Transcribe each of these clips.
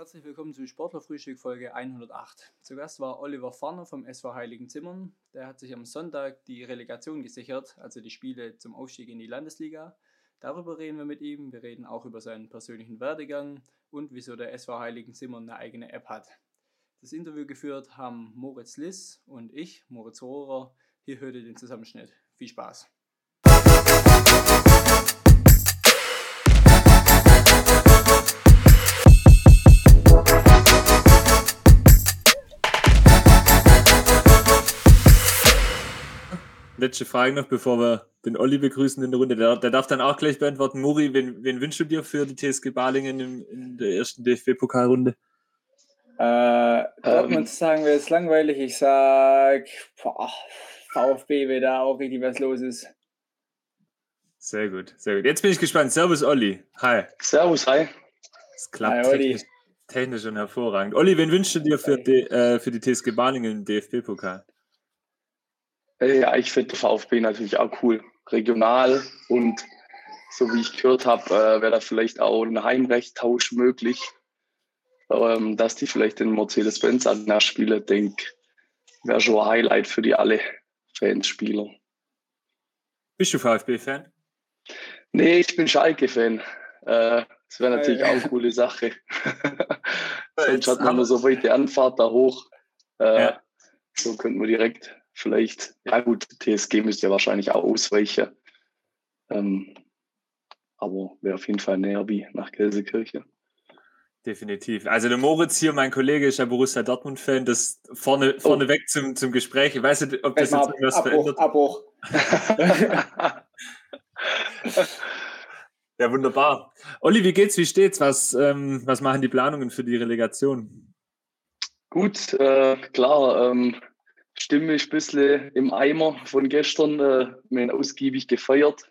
Herzlich willkommen zu Sportlerfrühstück Folge 108. Zu Gast war Oliver Farner vom SV Heiligen Zimmern. Der hat sich am Sonntag die Relegation gesichert, also die Spiele zum Aufstieg in die Landesliga. Darüber reden wir mit ihm. Wir reden auch über seinen persönlichen Werdegang und wieso der SV Heiligen Zimmern eine eigene App hat. Das Interview geführt haben Moritz Liss und ich, Moritz Rohrer. Hier hört ihr den Zusammenschnitt. Viel Spaß! Letzte Frage noch, bevor wir den Olli begrüßen in der Runde. Der, der darf dann auch gleich beantworten. Muri, wen, wen wünschst du dir für die TSG Balingen in, in der ersten DFB-Pokalrunde? Äh, Dortmund ähm, sagen wir jetzt langweilig. Ich sag boah, VfB, wenn da auch richtig was los ist. Sehr gut, sehr gut. Jetzt bin ich gespannt. Servus, Olli. Hi. Servus, hi. Es klappt hi, technisch, technisch und hervorragend. Olli, wen wünschst du dir für die, äh, für die TSG Balingen im DFB-Pokal? Ja, ich finde VfB natürlich auch cool. Regional und so wie ich gehört habe, äh, wäre da vielleicht auch ein Heimrechttausch möglich, ähm, dass die vielleicht den Mercedes-Benz Arena spielen. Denke, wäre schon ein Highlight für die alle Fans, Spieler. Bist du VfB-Fan? Nee, ich bin Schalke-Fan. Äh, das wäre natürlich auch eine coole Sache. Sonst hat man nur so weite Anfahrt da hoch. Äh, ja. So könnten wir direkt vielleicht, ja gut, TSG müsste ja wahrscheinlich auch ausweichen. Ähm, aber wäre auf jeden Fall näher wie nach Gelsenkirche. Definitiv. Also der Moritz hier, mein Kollege, ist ja Borussia Dortmund-Fan. Das vorne, oh. vorne weg zum, zum Gespräch. Ich weiß nicht, ob das jetzt irgendwas Abbruch, verändert. Abbruch. ja, wunderbar. Olli, wie geht's? Wie steht's? Was, ähm, was machen die Planungen für die Relegation? Gut, äh, klar. Ähm, Stimme ist ein bisschen im Eimer von gestern. Äh, wir ausgiebig gefeiert.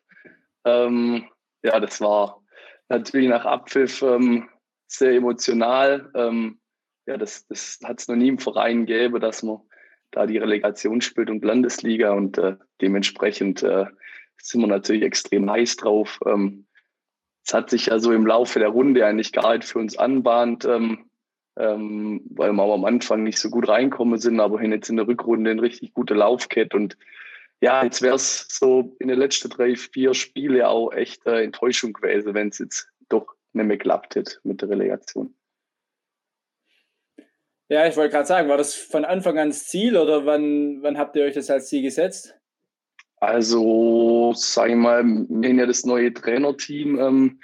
Ähm, ja, das war natürlich nach Abpfiff ähm, sehr emotional. Ähm, ja, das, das hat es noch nie im Verein gegeben, dass man da die Relegation spielt und Landesliga und äh, dementsprechend äh, sind wir natürlich extrem heiß drauf. Ähm, es hat sich ja so im Laufe der Runde eigentlich gar nicht für uns anbahnt, ähm, ähm, weil wir am Anfang nicht so gut reinkommen sind, aber hin jetzt in der Rückrunde eine richtig gute Laufkette und ja, jetzt wäre es so in den letzten drei, vier Spielen auch echt äh, Enttäuschung gewesen, wenn es jetzt doch nicht mehr geklappt hätte mit der Relegation. Ja, ich wollte gerade sagen, war das von Anfang an das Ziel oder wann, wann habt ihr euch das als Ziel gesetzt? Also, sag ich mal, wir haben ja das neue Trainerteam ähm,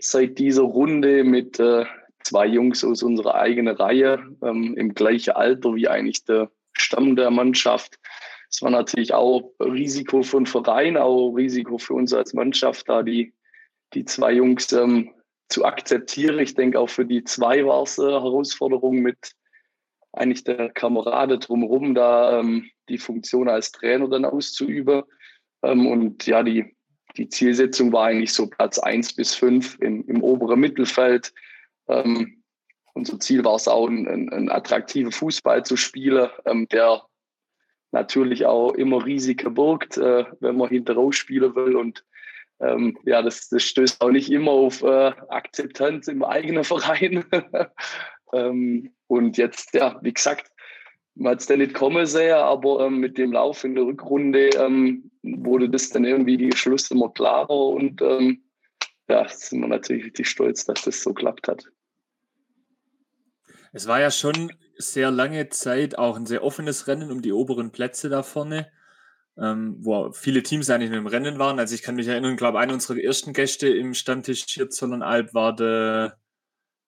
seit dieser Runde mit äh, zwei Jungs aus unserer eigenen Reihe ähm, im gleichen Alter wie eigentlich der Stamm der Mannschaft. Es war natürlich auch Risiko für den Verein, auch Risiko für uns als Mannschaft, da die, die zwei Jungs ähm, zu akzeptieren. Ich denke, auch für die zwei war es eine Herausforderung mit eigentlich der Kamerade drumherum, da ähm, die Funktion als Trainer dann auszuüben. Ähm, und ja, die, die Zielsetzung war eigentlich so Platz eins bis fünf im, im oberen Mittelfeld ähm, unser Ziel war es auch, einen, einen attraktiven Fußball zu spielen, ähm, der natürlich auch immer Risiken birgt, äh, wenn man hinterher spielen will. Und ähm, ja, das, das, stößt auch nicht immer auf äh, Akzeptanz im eigenen Verein. ähm, und jetzt, ja, wie gesagt, man hat es dann nicht kommen sehen, aber ähm, mit dem Lauf in der Rückrunde ähm, wurde das dann irgendwie die Schluss immer klarer und ähm, ja, sind wir natürlich richtig stolz, dass das so klappt hat. Es war ja schon sehr lange Zeit auch ein sehr offenes Rennen um die oberen Plätze da vorne, ähm, wo viele Teams eigentlich nur im Rennen waren. Also ich kann mich erinnern, glaube einer unserer ersten Gäste im Stammtisch hier Zollernalb war der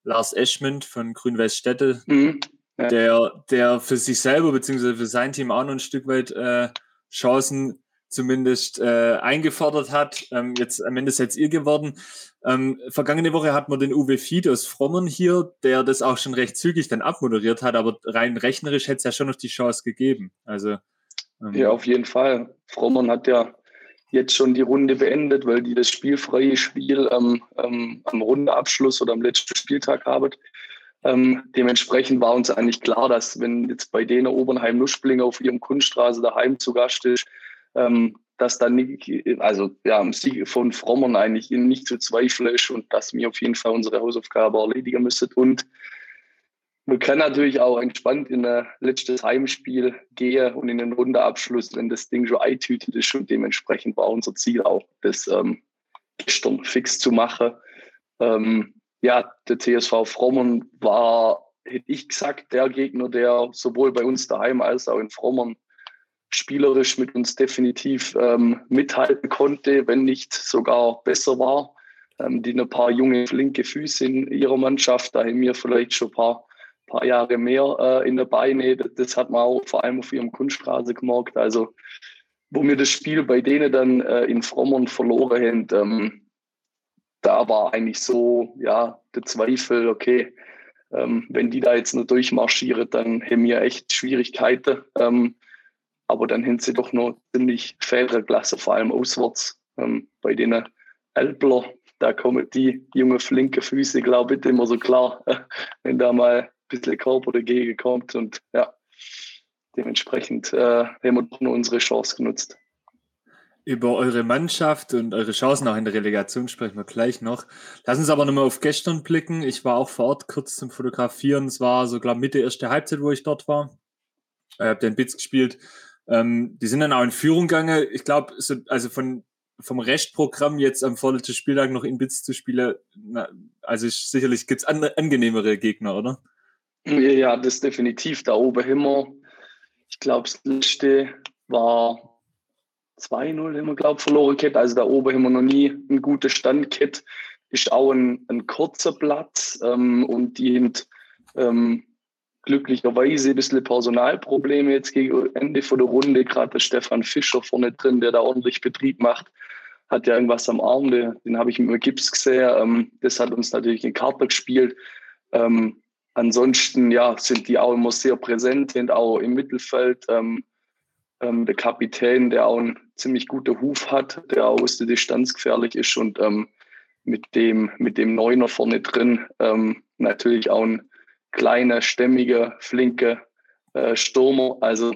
Lars Eschmond von Grün-Weiß Städte, mhm. ja. der, der für sich selber bzw. für sein Team auch noch ein Stück weit äh, Chancen zumindest äh, eingefordert hat. Ähm, jetzt am Ende seid ihr geworden. Ähm, vergangene Woche hat man den Uwe Fied aus Frommern hier, der das auch schon recht zügig dann abmoderiert hat, aber rein rechnerisch hätte es ja schon noch die Chance gegeben. Also ähm, ja, auf jeden Fall. Frommern hat ja jetzt schon die Runde beendet, weil die das spielfreie Spiel am Rundeabschluss oder am letzten Spieltag haben. Ähm, dementsprechend war uns eigentlich klar, dass wenn jetzt bei denen Obernheim Nuschbling auf ihrem Kunststraße daheim zu Gast ist, ähm, dass da nicht, also ja, am Sieg von Frommern eigentlich nicht zu zweifeln ist und dass wir auf jeden Fall unsere Hausaufgabe erledigen müssen. Und wir können natürlich auch entspannt in ein letztes Heimspiel gehen und in den Rundeabschluss, wenn das Ding schon eintütet ist. Und dementsprechend war unser Ziel auch, das ähm, gestern fix zu machen. Ähm, ja, der TSV Frommern war, hätte ich gesagt, der Gegner, der sowohl bei uns daheim als auch in Frommern spielerisch mit uns definitiv ähm, mithalten konnte, wenn nicht sogar besser war. Ähm, die ein paar junge, flinke Füße in ihrer Mannschaft, da haben wir vielleicht schon ein paar, paar Jahre mehr äh, in der Beine. Das, hat man auch vor allem auf ihrem Kunststraße gemerkt. Also, wo wir das Spiel bei denen dann äh, in Frommern verloren haben, ähm, da war eigentlich so, ja, der Zweifel, okay, ähm, wenn die da jetzt nur durchmarschieren, dann haben wir echt Schwierigkeiten. Ähm, aber dann haben sie doch noch ziemlich faire Klasse, vor allem auswärts. Ähm, bei den Elbler, da kommen die junge, flinke Füße, glaube ich, immer so klar, wenn da mal ein bisschen Körper dagegen kommt. Und ja, dementsprechend äh, haben wir doch nur unsere Chance genutzt. Über eure Mannschaft und eure Chancen auch in der Relegation sprechen wir gleich noch. Lass uns aber nochmal auf gestern blicken. Ich war auch vor Ort kurz zum Fotografieren. Es war so, glaube Mitte erste Halbzeit, wo ich dort war. Ich habe den Bits gespielt. Ähm, die sind dann auch in Führung gegangen. Ich glaube, so, also von, vom Restprogramm jetzt am vorletzten Spieltag noch in Bits zu spielen, na, also ich, sicherlich gibt es an, angenehmere Gegner, oder? Ja, das definitiv. Da oben immer, ich glaube, das letzte war 2-0, haben wir, glaube verloren gehabt. Also da oben wir noch nie einen guten Stand gehabt. Ist auch ein, ein kurzer Platz ähm, und die sind ähm, glücklicherweise ein bisschen Personalprobleme jetzt gegen Ende von der Runde. Gerade der Stefan Fischer vorne drin, der da ordentlich Betrieb macht, hat ja irgendwas am Arm. Den habe ich mit Gips gesehen. Ähm, das hat uns natürlich in Karte gespielt. Ähm, ansonsten ja, sind die auch immer sehr präsent, sind auch im Mittelfeld. Ähm, ähm, der Kapitän, der auch einen ziemlich guten Huf hat, der auch aus der Distanz gefährlich ist und ähm, mit dem, mit dem Neuner vorne drin ähm, natürlich auch ein kleiner, stämmiger, flinker äh, Stürmer. Also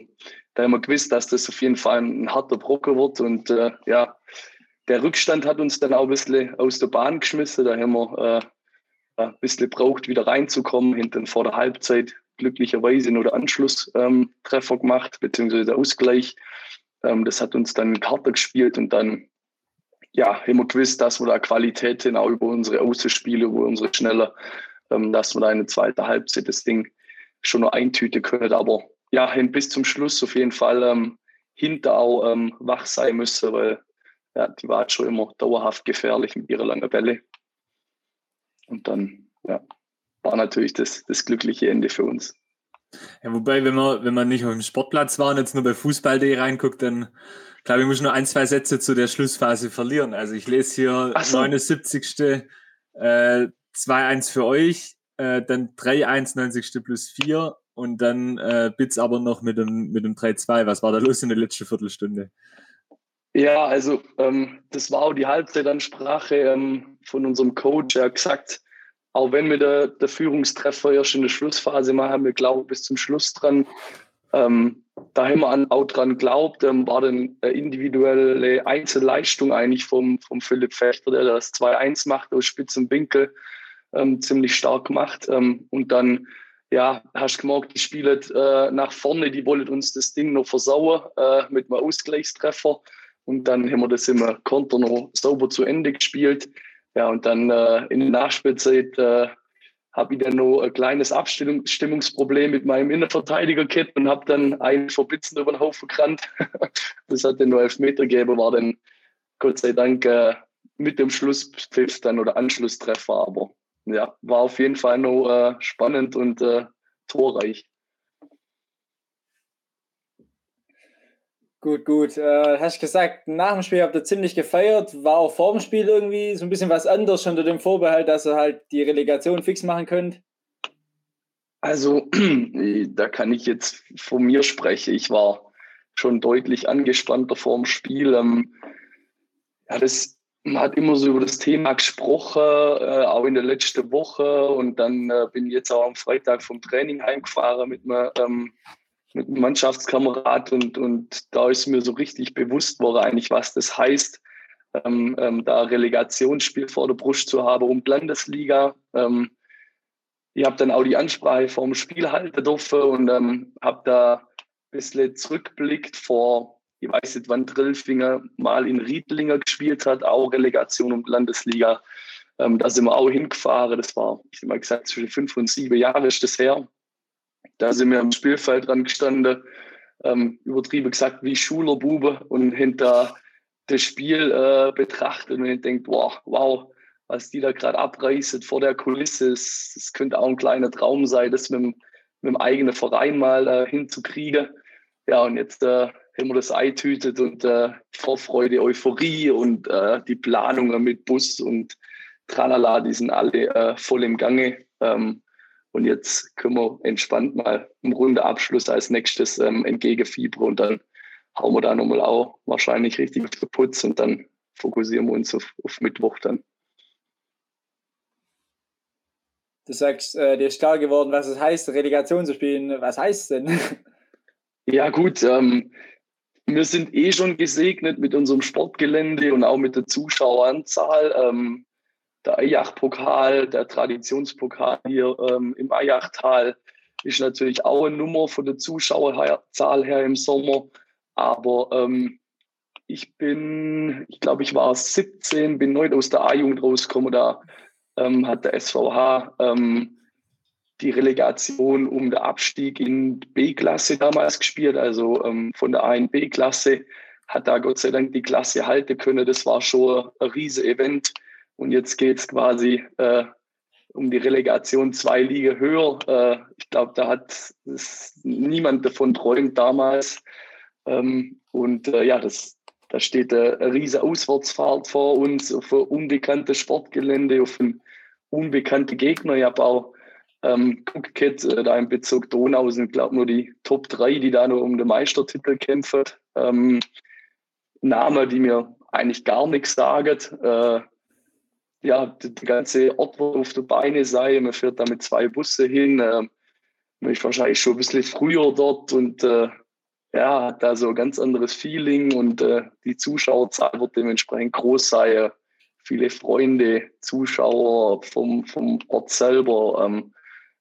da haben wir gewusst, dass das auf jeden Fall ein harter Brocken wird. Und äh, ja, der Rückstand hat uns dann auch ein bisschen aus der Bahn geschmissen. Da haben wir äh, ein bisschen gebraucht, wieder reinzukommen. Hinten vor der Halbzeit glücklicherweise nur der Anschlusstreffer ähm, gemacht, beziehungsweise der Ausgleich. Ähm, das hat uns dann Karte gespielt und dann ja, haben wir gewusst, dass wir da Qualität hin, auch über unsere Außenspiele, über unsere schneller dass wir da in der zweiten Halbzeit das Ding schon noch eintüten können. Aber ja, bis zum Schluss auf jeden Fall ähm, hinter auch ähm, wach sein müssen, weil ja, die war schon immer dauerhaft gefährlich mit ihrer langen Bälle. Und dann ja, war natürlich das, das glückliche Ende für uns. Ja, wobei, wenn man, wenn man nicht auf dem Sportplatz war und jetzt nur bei Fußball.de reinguckt, dann glaube ich, muss nur ein, zwei Sätze zu der Schlussphase verlieren. Also ich lese hier so. 79. Äh, 2-1 für euch, äh, dann 3-1 90. plus 4 und dann äh, Bits aber noch mit dem, mit dem 3-2. Was war da los in der letzten Viertelstunde? Ja, also ähm, das war auch die Halbzeitansprache ähm, von unserem Coach. Er hat gesagt, auch wenn wir der, der Führungstreffer erst in der Schlussphase machen, wir glauben bis zum Schluss dran. Ähm, da haben wir auch dran geglaubt, ähm, war dann eine individuelle Einzelleistung eigentlich vom, vom Philipp Fechter, der das 2-1 macht aus spitzen Winkel ähm, ziemlich stark gemacht. Ähm, und dann, ja, hast du gemerkt, die spielen äh, nach vorne, die wollen uns das Ding noch versauen äh, mit einem Ausgleichstreffer. Und dann haben wir das im Konter noch sauber zu Ende gespielt. Ja, und dann äh, in der Nachspielzeit äh, habe ich dann noch ein kleines Abstimmungsproblem mit meinem Innenverteidiger gehabt und habe dann einen verblitzen über den Haufen gerannt. das hat dann nur elf Meter gegeben, war dann Gott sei Dank äh, mit dem Schlusspfiff dann oder Anschlusstreffer, aber ja, war auf jeden Fall noch äh, spannend und äh, torreich. Gut, gut. Äh, hast gesagt, nach dem Spiel habt ihr ziemlich gefeiert. War auch vor dem Spiel irgendwie so ein bisschen was anderes, unter dem Vorbehalt, dass ihr halt die Relegation fix machen könnt? Also, da kann ich jetzt von mir sprechen. Ich war schon deutlich angespannter vor dem Spiel. Ähm, ja, das, man hat immer so über das Thema gesprochen, äh, auch in der letzten Woche. Und dann äh, bin ich jetzt auch am Freitag vom Training heimgefahren mit einem ähm, mit einem Mannschaftskamerad und, und da ist mir so richtig bewusst worden, eigentlich, was das heißt, ähm, ähm, da Relegationsspiel vor der Brust zu haben um Landesliga. Ähm, ich habe dann auch die Ansprache vom Spiel halten dürfen und ähm, habe da ein bisschen zurückblickt vor, ich weiß nicht, wann Drillfinger mal in Riedlinger gespielt hat, auch Relegation um Landesliga. Ähm, da sind wir auch hingefahren. Das war, ich habe mal gesagt, zwischen fünf und sieben Jahre ist das her. Da sind wir am Spielfeld dran gestanden, ähm, übertrieben gesagt wie Schulerbube und hinter das Spiel äh, betrachtet und denkt, wow, wow, was die da gerade abreißen vor der Kulisse, es, könnte auch ein kleiner Traum sein, das mit, mit dem eigenen Verein mal äh, hinzukriegen. Ja, und jetzt äh, haben wir das eintütet und äh, Vorfreude, Euphorie und äh, die Planungen mit Bus und Tralala, die sind alle äh, voll im Gange. Ähm, und jetzt können wir entspannt mal einen runden Abschluss als nächstes ähm, entgegenfiebern und dann hauen wir da nochmal auch wahrscheinlich richtig auf den Putz und dann fokussieren wir uns auf, auf Mittwoch dann. Du sagst, äh, dir ist klar geworden, was es heißt, Relegation zu spielen. Was heißt es denn? Ja, gut. Ähm, wir sind eh schon gesegnet mit unserem Sportgelände und auch mit der Zuschaueranzahl. Ähm, der Eyach-Pokal, der Traditionspokal hier ähm, im Eyachtal, ist natürlich auch eine Nummer von der Zuschauerzahl her im Sommer. Aber ähm, ich bin, ich glaube, ich war 17, bin neu aus der A-Jugend rausgekommen. Da ähm, hat der SVH ähm, die Relegation um den Abstieg in B-Klasse damals gespielt, also ähm, von der A in B-Klasse. Hat da Gott sei Dank die Klasse halten können. Das war schon ein riesiges Event und jetzt geht es quasi äh, um die Relegation zwei Liga höher. Äh, ich glaube, da hat niemand davon träumt damals. Ähm, und äh, ja, das, da steht eine, riesige Auswärtsfahrt vor uns auf ein unbekanntes Sportgelände, auf einen unbekannten Gegner. Ich habe auch ähm, geguckt, äh, da im Bezirk Donau sind, glaube ich, nur die Top 3, die da nur um den Meistertitel kämpfen. Ähm, Namen, die mir eigentlich gar nichts sagen. Äh, ja, der ganze Ort wird auf der Beine sein. Man fährt da mit zwei Busse hin. Äh, man ist wahrscheinlich schon ein bisschen früher dort und äh, ja, hat da so ein ganz anderes Feeling und äh, die Zuschauerzahl wird dementsprechend groß sein. Viele Freunde, Zuschauer vom, vom Ort selber. Ähm,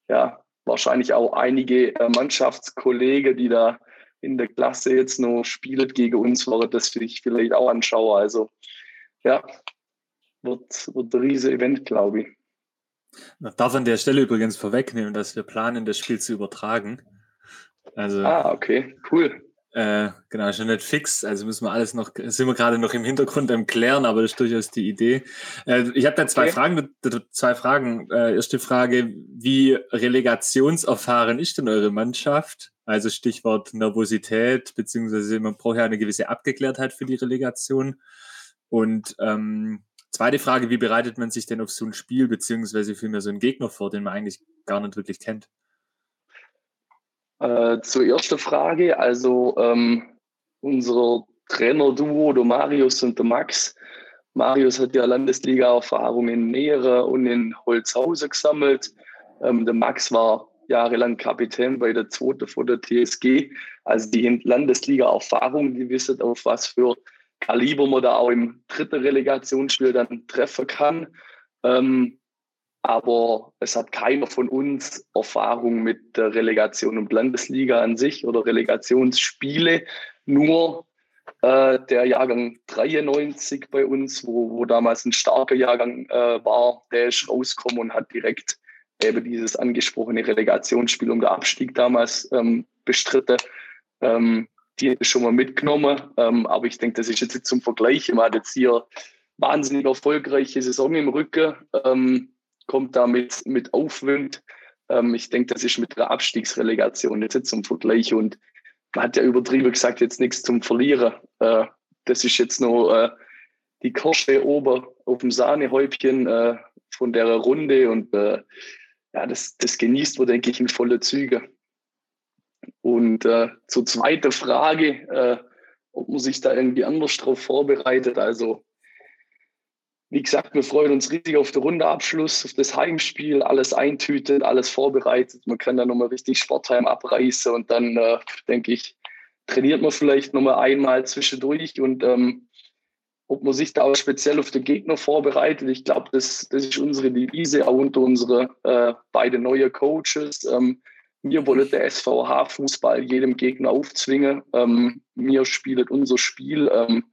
ja, wahrscheinlich auch einige äh, Mannschaftskollegen, die da in der Klasse jetzt noch spielen gegen uns, werden das ich vielleicht auch anschaue. Also ja, wird, wird ein riesiges Event, glaube ich. Ich darf an der Stelle übrigens vorwegnehmen, dass wir planen, das Spiel zu übertragen. Also, ah, okay, cool. Äh, genau, schon nicht fix. Also müssen wir alles noch, sind wir gerade noch im Hintergrund am Klären, aber das ist durchaus die Idee. Äh, ich habe da zwei okay. Fragen. Zwei Fragen. Äh, erste Frage: Wie relegationserfahren ist denn eure Mannschaft? Also Stichwort Nervosität, beziehungsweise man braucht ja eine gewisse Abgeklärtheit für die Relegation. Und ähm, Zweite Frage, wie bereitet man sich denn auf so ein Spiel beziehungsweise vielmehr so einen Gegner vor, den man eigentlich gar nicht wirklich kennt? Äh, zur ersten Frage, also ähm, unser Trainer-Duo, der Marius und der Max. Marius hat ja Landesliga-Erfahrung in Nähere und in Holzhausen gesammelt. Ähm, der Max war jahrelang Kapitän bei der zweiten von der TSG. Also die Landesliga-Erfahrung, die wissen, auf was für Kaliber man da auch im dritten Relegationsspiel dann treffen kann. Ähm, aber es hat keiner von uns Erfahrung mit der Relegation und Landesliga an sich oder Relegationsspiele. Nur äh, der Jahrgang 93 bei uns, wo, wo damals ein starker Jahrgang äh, war, der ist rausgekommen und hat direkt eben dieses angesprochene Relegationsspiel um den Abstieg damals ähm, bestritten. Ähm, die schon mal mitgenommen. Ähm, aber ich denke, das ist jetzt zum Vergleich. Man hat jetzt hier wahnsinnig erfolgreiche Saison im Rücken, ähm, kommt da mit, Aufwind. Ähm, ich denke, das ist mit der Abstiegsrelegation jetzt zum Vergleich. Und man hat ja übertrieben gesagt, jetzt nichts zum Verlieren. Äh, das ist jetzt noch äh, die Kirsche oben auf dem Sahnehäubchen äh, von der Runde. Und äh, ja, das, das genießt man, denke ich, in volle Züge. Und äh, zur zweiten Frage, äh, ob man sich da irgendwie anders drauf vorbereitet. Also wie gesagt, wir freuen uns riesig auf den Rundeabschluss, auf das Heimspiel, alles eintütet, alles vorbereitet. Man kann dann nochmal richtig Sportheim abreißen und dann, äh, denke ich, trainiert man vielleicht nochmal einmal zwischendurch und ähm, ob man sich da auch speziell auf den Gegner vorbereitet. Ich glaube, das, das ist unsere Devise, auch unter unsere äh, beiden neuen Coaches. Ähm, mir wollte der SVH-Fußball jedem Gegner aufzwingen. Ähm, mir spielt unser Spiel. Ähm,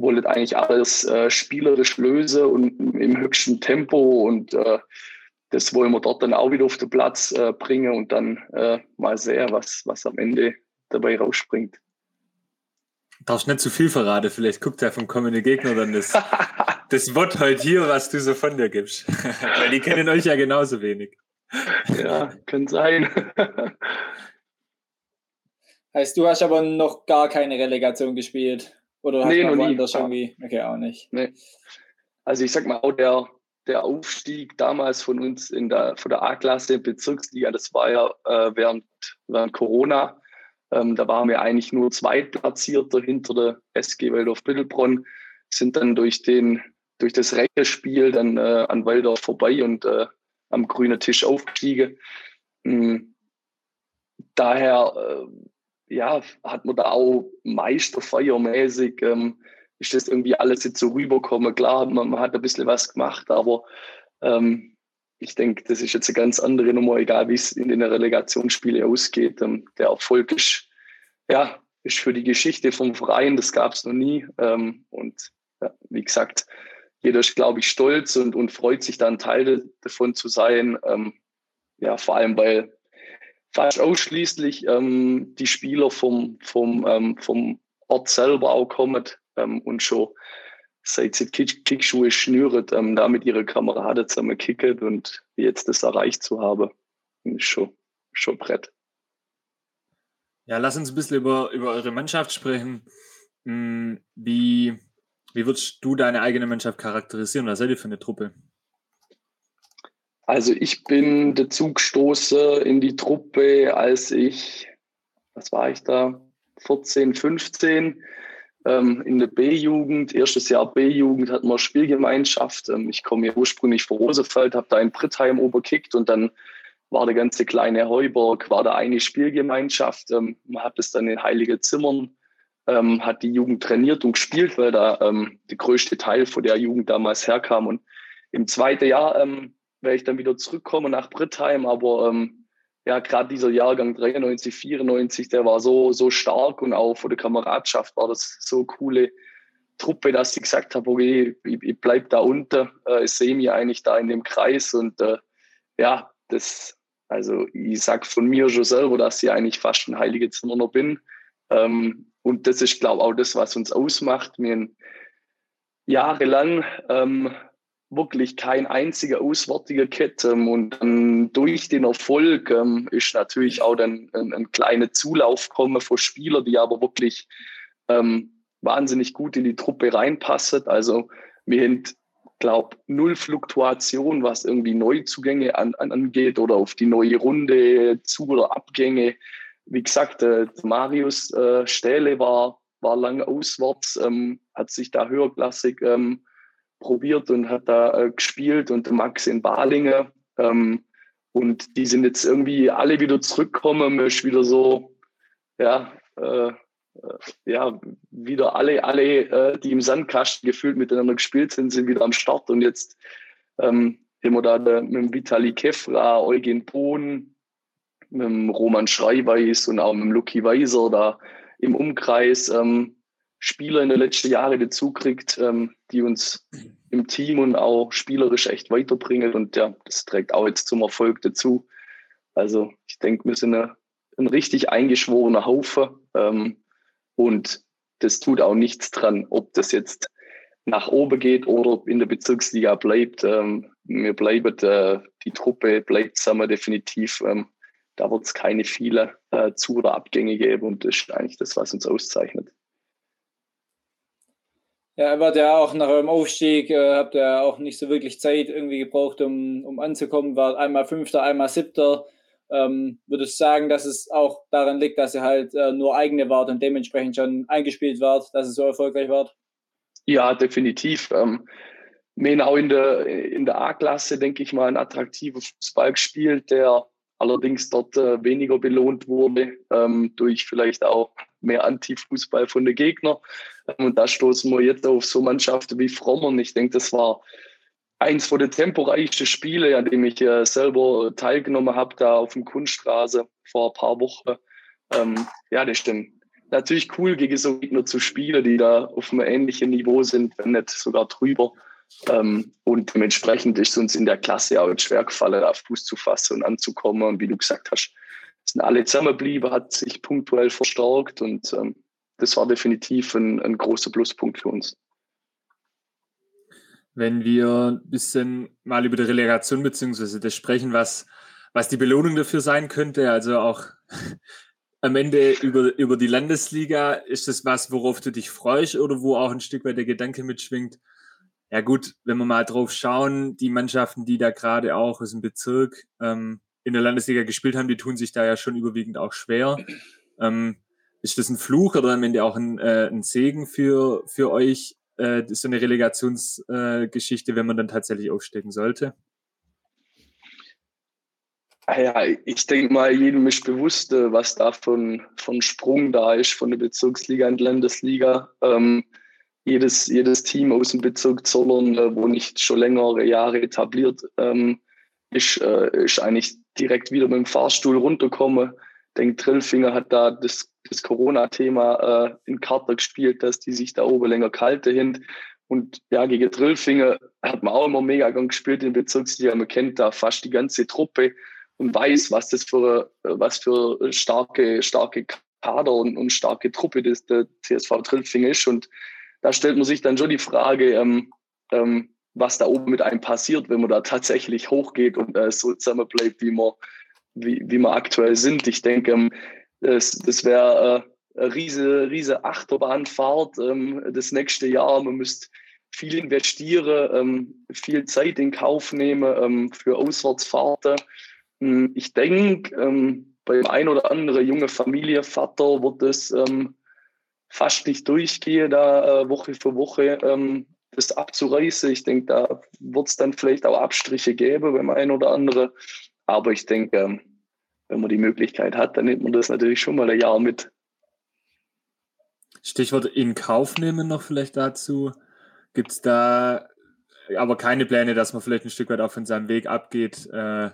wollen eigentlich alles äh, spielerisch lösen und im höchsten Tempo und äh, das wollen wir dort dann auch wieder auf den Platz äh, bringen und dann äh, mal sehen, was, was am Ende dabei rausspringt. Darfst nicht zu viel verraten, vielleicht guckt er vom kommenden Gegner dann das, das Wort heute hier, was du so von dir gibst. Weil die kennen euch ja genauso wenig. Ja, kann sein. heißt, du hast aber noch gar keine Relegation gespielt? Oder nee, noch nie. irgendwie? Okay, auch nicht. Nee. Also ich sag mal, auch der, der Aufstieg damals von uns in der, von der A-Klasse in Bezirksliga, das war ja äh, während, während Corona. Ähm, da waren wir eigentlich nur Zweitplatzierter hinter der SG Waldorf Bittelbronn, sind dann durch, den, durch das Reckespiel dann äh, an Waldorf vorbei und äh, am grünen Tisch aufgestiegen. Mhm. Daher äh, ja, hat man da auch meisterfeiermäßig, ähm, ist das irgendwie alles jetzt so rübergekommen. Klar, man, man, hat ein bisschen was gemacht, aber ähm, ich denke, das ist jetzt eine ganz andere Nummer, egal wie es in den Relegationsspielen ausgeht. Ähm, der Erfolg ist, ja, ist für die Geschichte vom Verein, das gab es noch nie. Ähm, und ja, wie gesagt, jeder ist, glaube ich, stolz und, und freut sich dann Teil davon zu sein. Ähm, ja, vor allem, weil fast ausschließlich ähm, die Spieler vom, vom, ähm, vom Ort selber auch kommen ähm, und schon seit sie Kick Kickschuhe schnüren, ähm, da mit ihren Kameraden zusammen kicken und jetzt das erreicht zu haben, ist schon, schon Brett. Ja, lass uns ein bisschen über, über eure Mannschaft sprechen. Hm, wie, wie würdest du deine eigene Mannschaft charakterisieren? Was seid ihr für eine Truppe? Also ich bin dazu gestoßen in die Truppe, als ich, was war ich da, 14, 15, ähm, in der B-Jugend, erstes Jahr B-Jugend hatten wir Spielgemeinschaft. Ähm, ich komme ja ursprünglich von Rosefeld, habe da in Brittheim oberkickt und dann war der ganze kleine Heuberg, war da eine Spielgemeinschaft. Ähm, man hat es dann in Heilige Zimmern, ähm, hat die Jugend trainiert und gespielt, weil da ähm, der größte Teil von der Jugend damals herkam. Und im zweiten Jahr ähm, werde ich dann wieder zurückkommen nach Brittheim. Aber ähm, ja, gerade dieser Jahrgang 93, 94, der war so, so stark und auch von der Kameradschaft war das so coole Truppe, dass ich gesagt habe, okay, ich, ich bleibe da unten, äh, ich sehe mich eigentlich da in dem Kreis und äh, ja, das, also ich sage von mir schon selber, dass ich eigentlich fast ein heiliger Zimmer noch bin. Ähm, und das ist, glaube ich, auch das, was uns ausmacht. Wir haben jahrelang ähm, wirklich kein einziger auswärtiger Kette. Ähm, und dann durch den Erfolg ähm, ist natürlich auch dann ein, ein kleiner Zulauf kommen von Spielern, die aber wirklich ähm, wahnsinnig gut in die Truppe reinpassen. Also wir haben, glaube null Fluktuation, was irgendwie Neuzugänge an, an, angeht oder auf die neue Runde, Zu- oder Abgänge. Wie gesagt, äh, Marius äh, Stähle war, war lange auswärts, ähm, hat sich da höherklassig ähm, probiert und hat da äh, gespielt und Max in Balingen. Ähm, und die sind jetzt irgendwie alle wieder zurückgekommen, ist wieder so, ja, äh, äh, ja, wieder alle, alle, äh, die im Sandkasten gefühlt miteinander gespielt sind, sind wieder am Start. Und jetzt ähm, haben wir da mit Vitali Kefra, Eugen Pohn, mit dem Roman Schreiweis und auch mit dem Lucky Weiser da im Umkreis ähm, Spieler in den letzten Jahren dazu kriegt, ähm, die uns im Team und auch spielerisch echt weiterbringen. Und ja, das trägt auch jetzt zum Erfolg dazu. Also ich denke, wir sind eine, ein richtig eingeschworener Haufen. Ähm, und das tut auch nichts dran, ob das jetzt nach oben geht oder in der Bezirksliga bleibt. Ähm, wir bleiben, äh, die Truppe bleibt zusammen definitiv. Ähm, da wird es keine viele äh, Zu- oder Abgänge geben und das ist eigentlich das, was uns auszeichnet. Ja, er war ja auch nach eurem Aufstieg, äh, habt ihr auch nicht so wirklich Zeit irgendwie gebraucht, um, um anzukommen, war einmal Fünfter, einmal Siebter. Ähm, würdest du sagen, dass es auch daran liegt, dass ihr halt äh, nur eigene wart und dementsprechend schon eingespielt wart, dass es so erfolgreich wart? Ja, definitiv. Ähm, wir haben auch in der, in der A-Klasse, denke ich mal, einen attraktiven Fußball gespielt, der allerdings dort äh, weniger belohnt wurde, ähm, durch vielleicht auch mehr Anti-Fußball von den Gegnern. Ähm, und da stoßen wir jetzt auf so Mannschaften wie Frommern. Ich denke, das war eins von den temporeichsten Spiele, an dem ich äh, selber teilgenommen habe, da auf dem Kunststraße vor ein paar Wochen. Ähm, ja, das dann natürlich cool, gegen so Gegner zu spielen, die da auf einem ähnlichen Niveau sind, wenn nicht sogar drüber. Ähm, und dementsprechend ist es uns in der Klasse auch schwer gefallen, auf Fuß zu fassen und anzukommen. Und wie du gesagt hast, sind alle zusammengeblieben, hat sich punktuell verstärkt und ähm, das war definitiv ein, ein großer Pluspunkt für uns. Wenn wir ein bisschen mal über die Relegation bzw. das sprechen, was, was die Belohnung dafür sein könnte, also auch am Ende über, über die Landesliga, ist das was, worauf du dich freust oder wo auch ein Stück weit der Gedanke mitschwingt? Ja gut, wenn wir mal drauf schauen, die Mannschaften, die da gerade auch aus dem Bezirk ähm, in der Landesliga gespielt haben, die tun sich da ja schon überwiegend auch schwer. Ähm, ist das ein Fluch oder am Ende auch ein, äh, ein Segen für, für euch, äh, so eine Relegationsgeschichte, äh, wenn man dann tatsächlich aufsteigen sollte? Ah ja, ich denke mal, jedem ist bewusst, äh, was da von, von Sprung da ist, von der Bezirksliga in die Landesliga. Ähm, jedes, jedes Team aus dem Bezirk Zollern, äh, wo nicht schon längere Jahre etabliert ähm, ist, äh, ist eigentlich direkt wieder mit dem Fahrstuhl runtergekommen. Ich denke, Trillfinger hat da das, das Corona-Thema äh, in Karte gespielt, dass die sich da oben länger kalte hin. Und ja, gegen Trillfinger hat man auch immer mega gern gespielt in Bezirksliga. Man kennt da fast die ganze Truppe und weiß, was das für, was für starke, starke Kader und, und starke Truppe das der CSV Trillfinger ist. Und da stellt man sich dann schon die Frage, ähm, ähm, was da oben mit einem passiert, wenn man da tatsächlich hochgeht und äh, so zusammen bleibt, wie wir, wie, wie wir aktuell sind. Ich denke, ähm, das, das wäre äh, eine riese, riese Achterbahnfahrt ähm, das nächste Jahr. Man müsste viel investieren, ähm, viel Zeit in Kauf nehmen ähm, für Auswärtsfahrten. Hm, ich denke, beim ein oder anderen junge Familienvater wird es ähm, fast nicht durchgehen, da äh, Woche für Woche ähm, das abzureißen. Ich denke, da wird es dann vielleicht auch Abstriche geben beim einen oder anderen. Aber ich denke, ähm, wenn man die Möglichkeit hat, dann nimmt man das natürlich schon mal ein Jahr mit. Stichwort in Kauf nehmen noch vielleicht dazu. Gibt es da aber keine Pläne, dass man vielleicht ein Stück weit auch von seinem Weg abgeht, äh,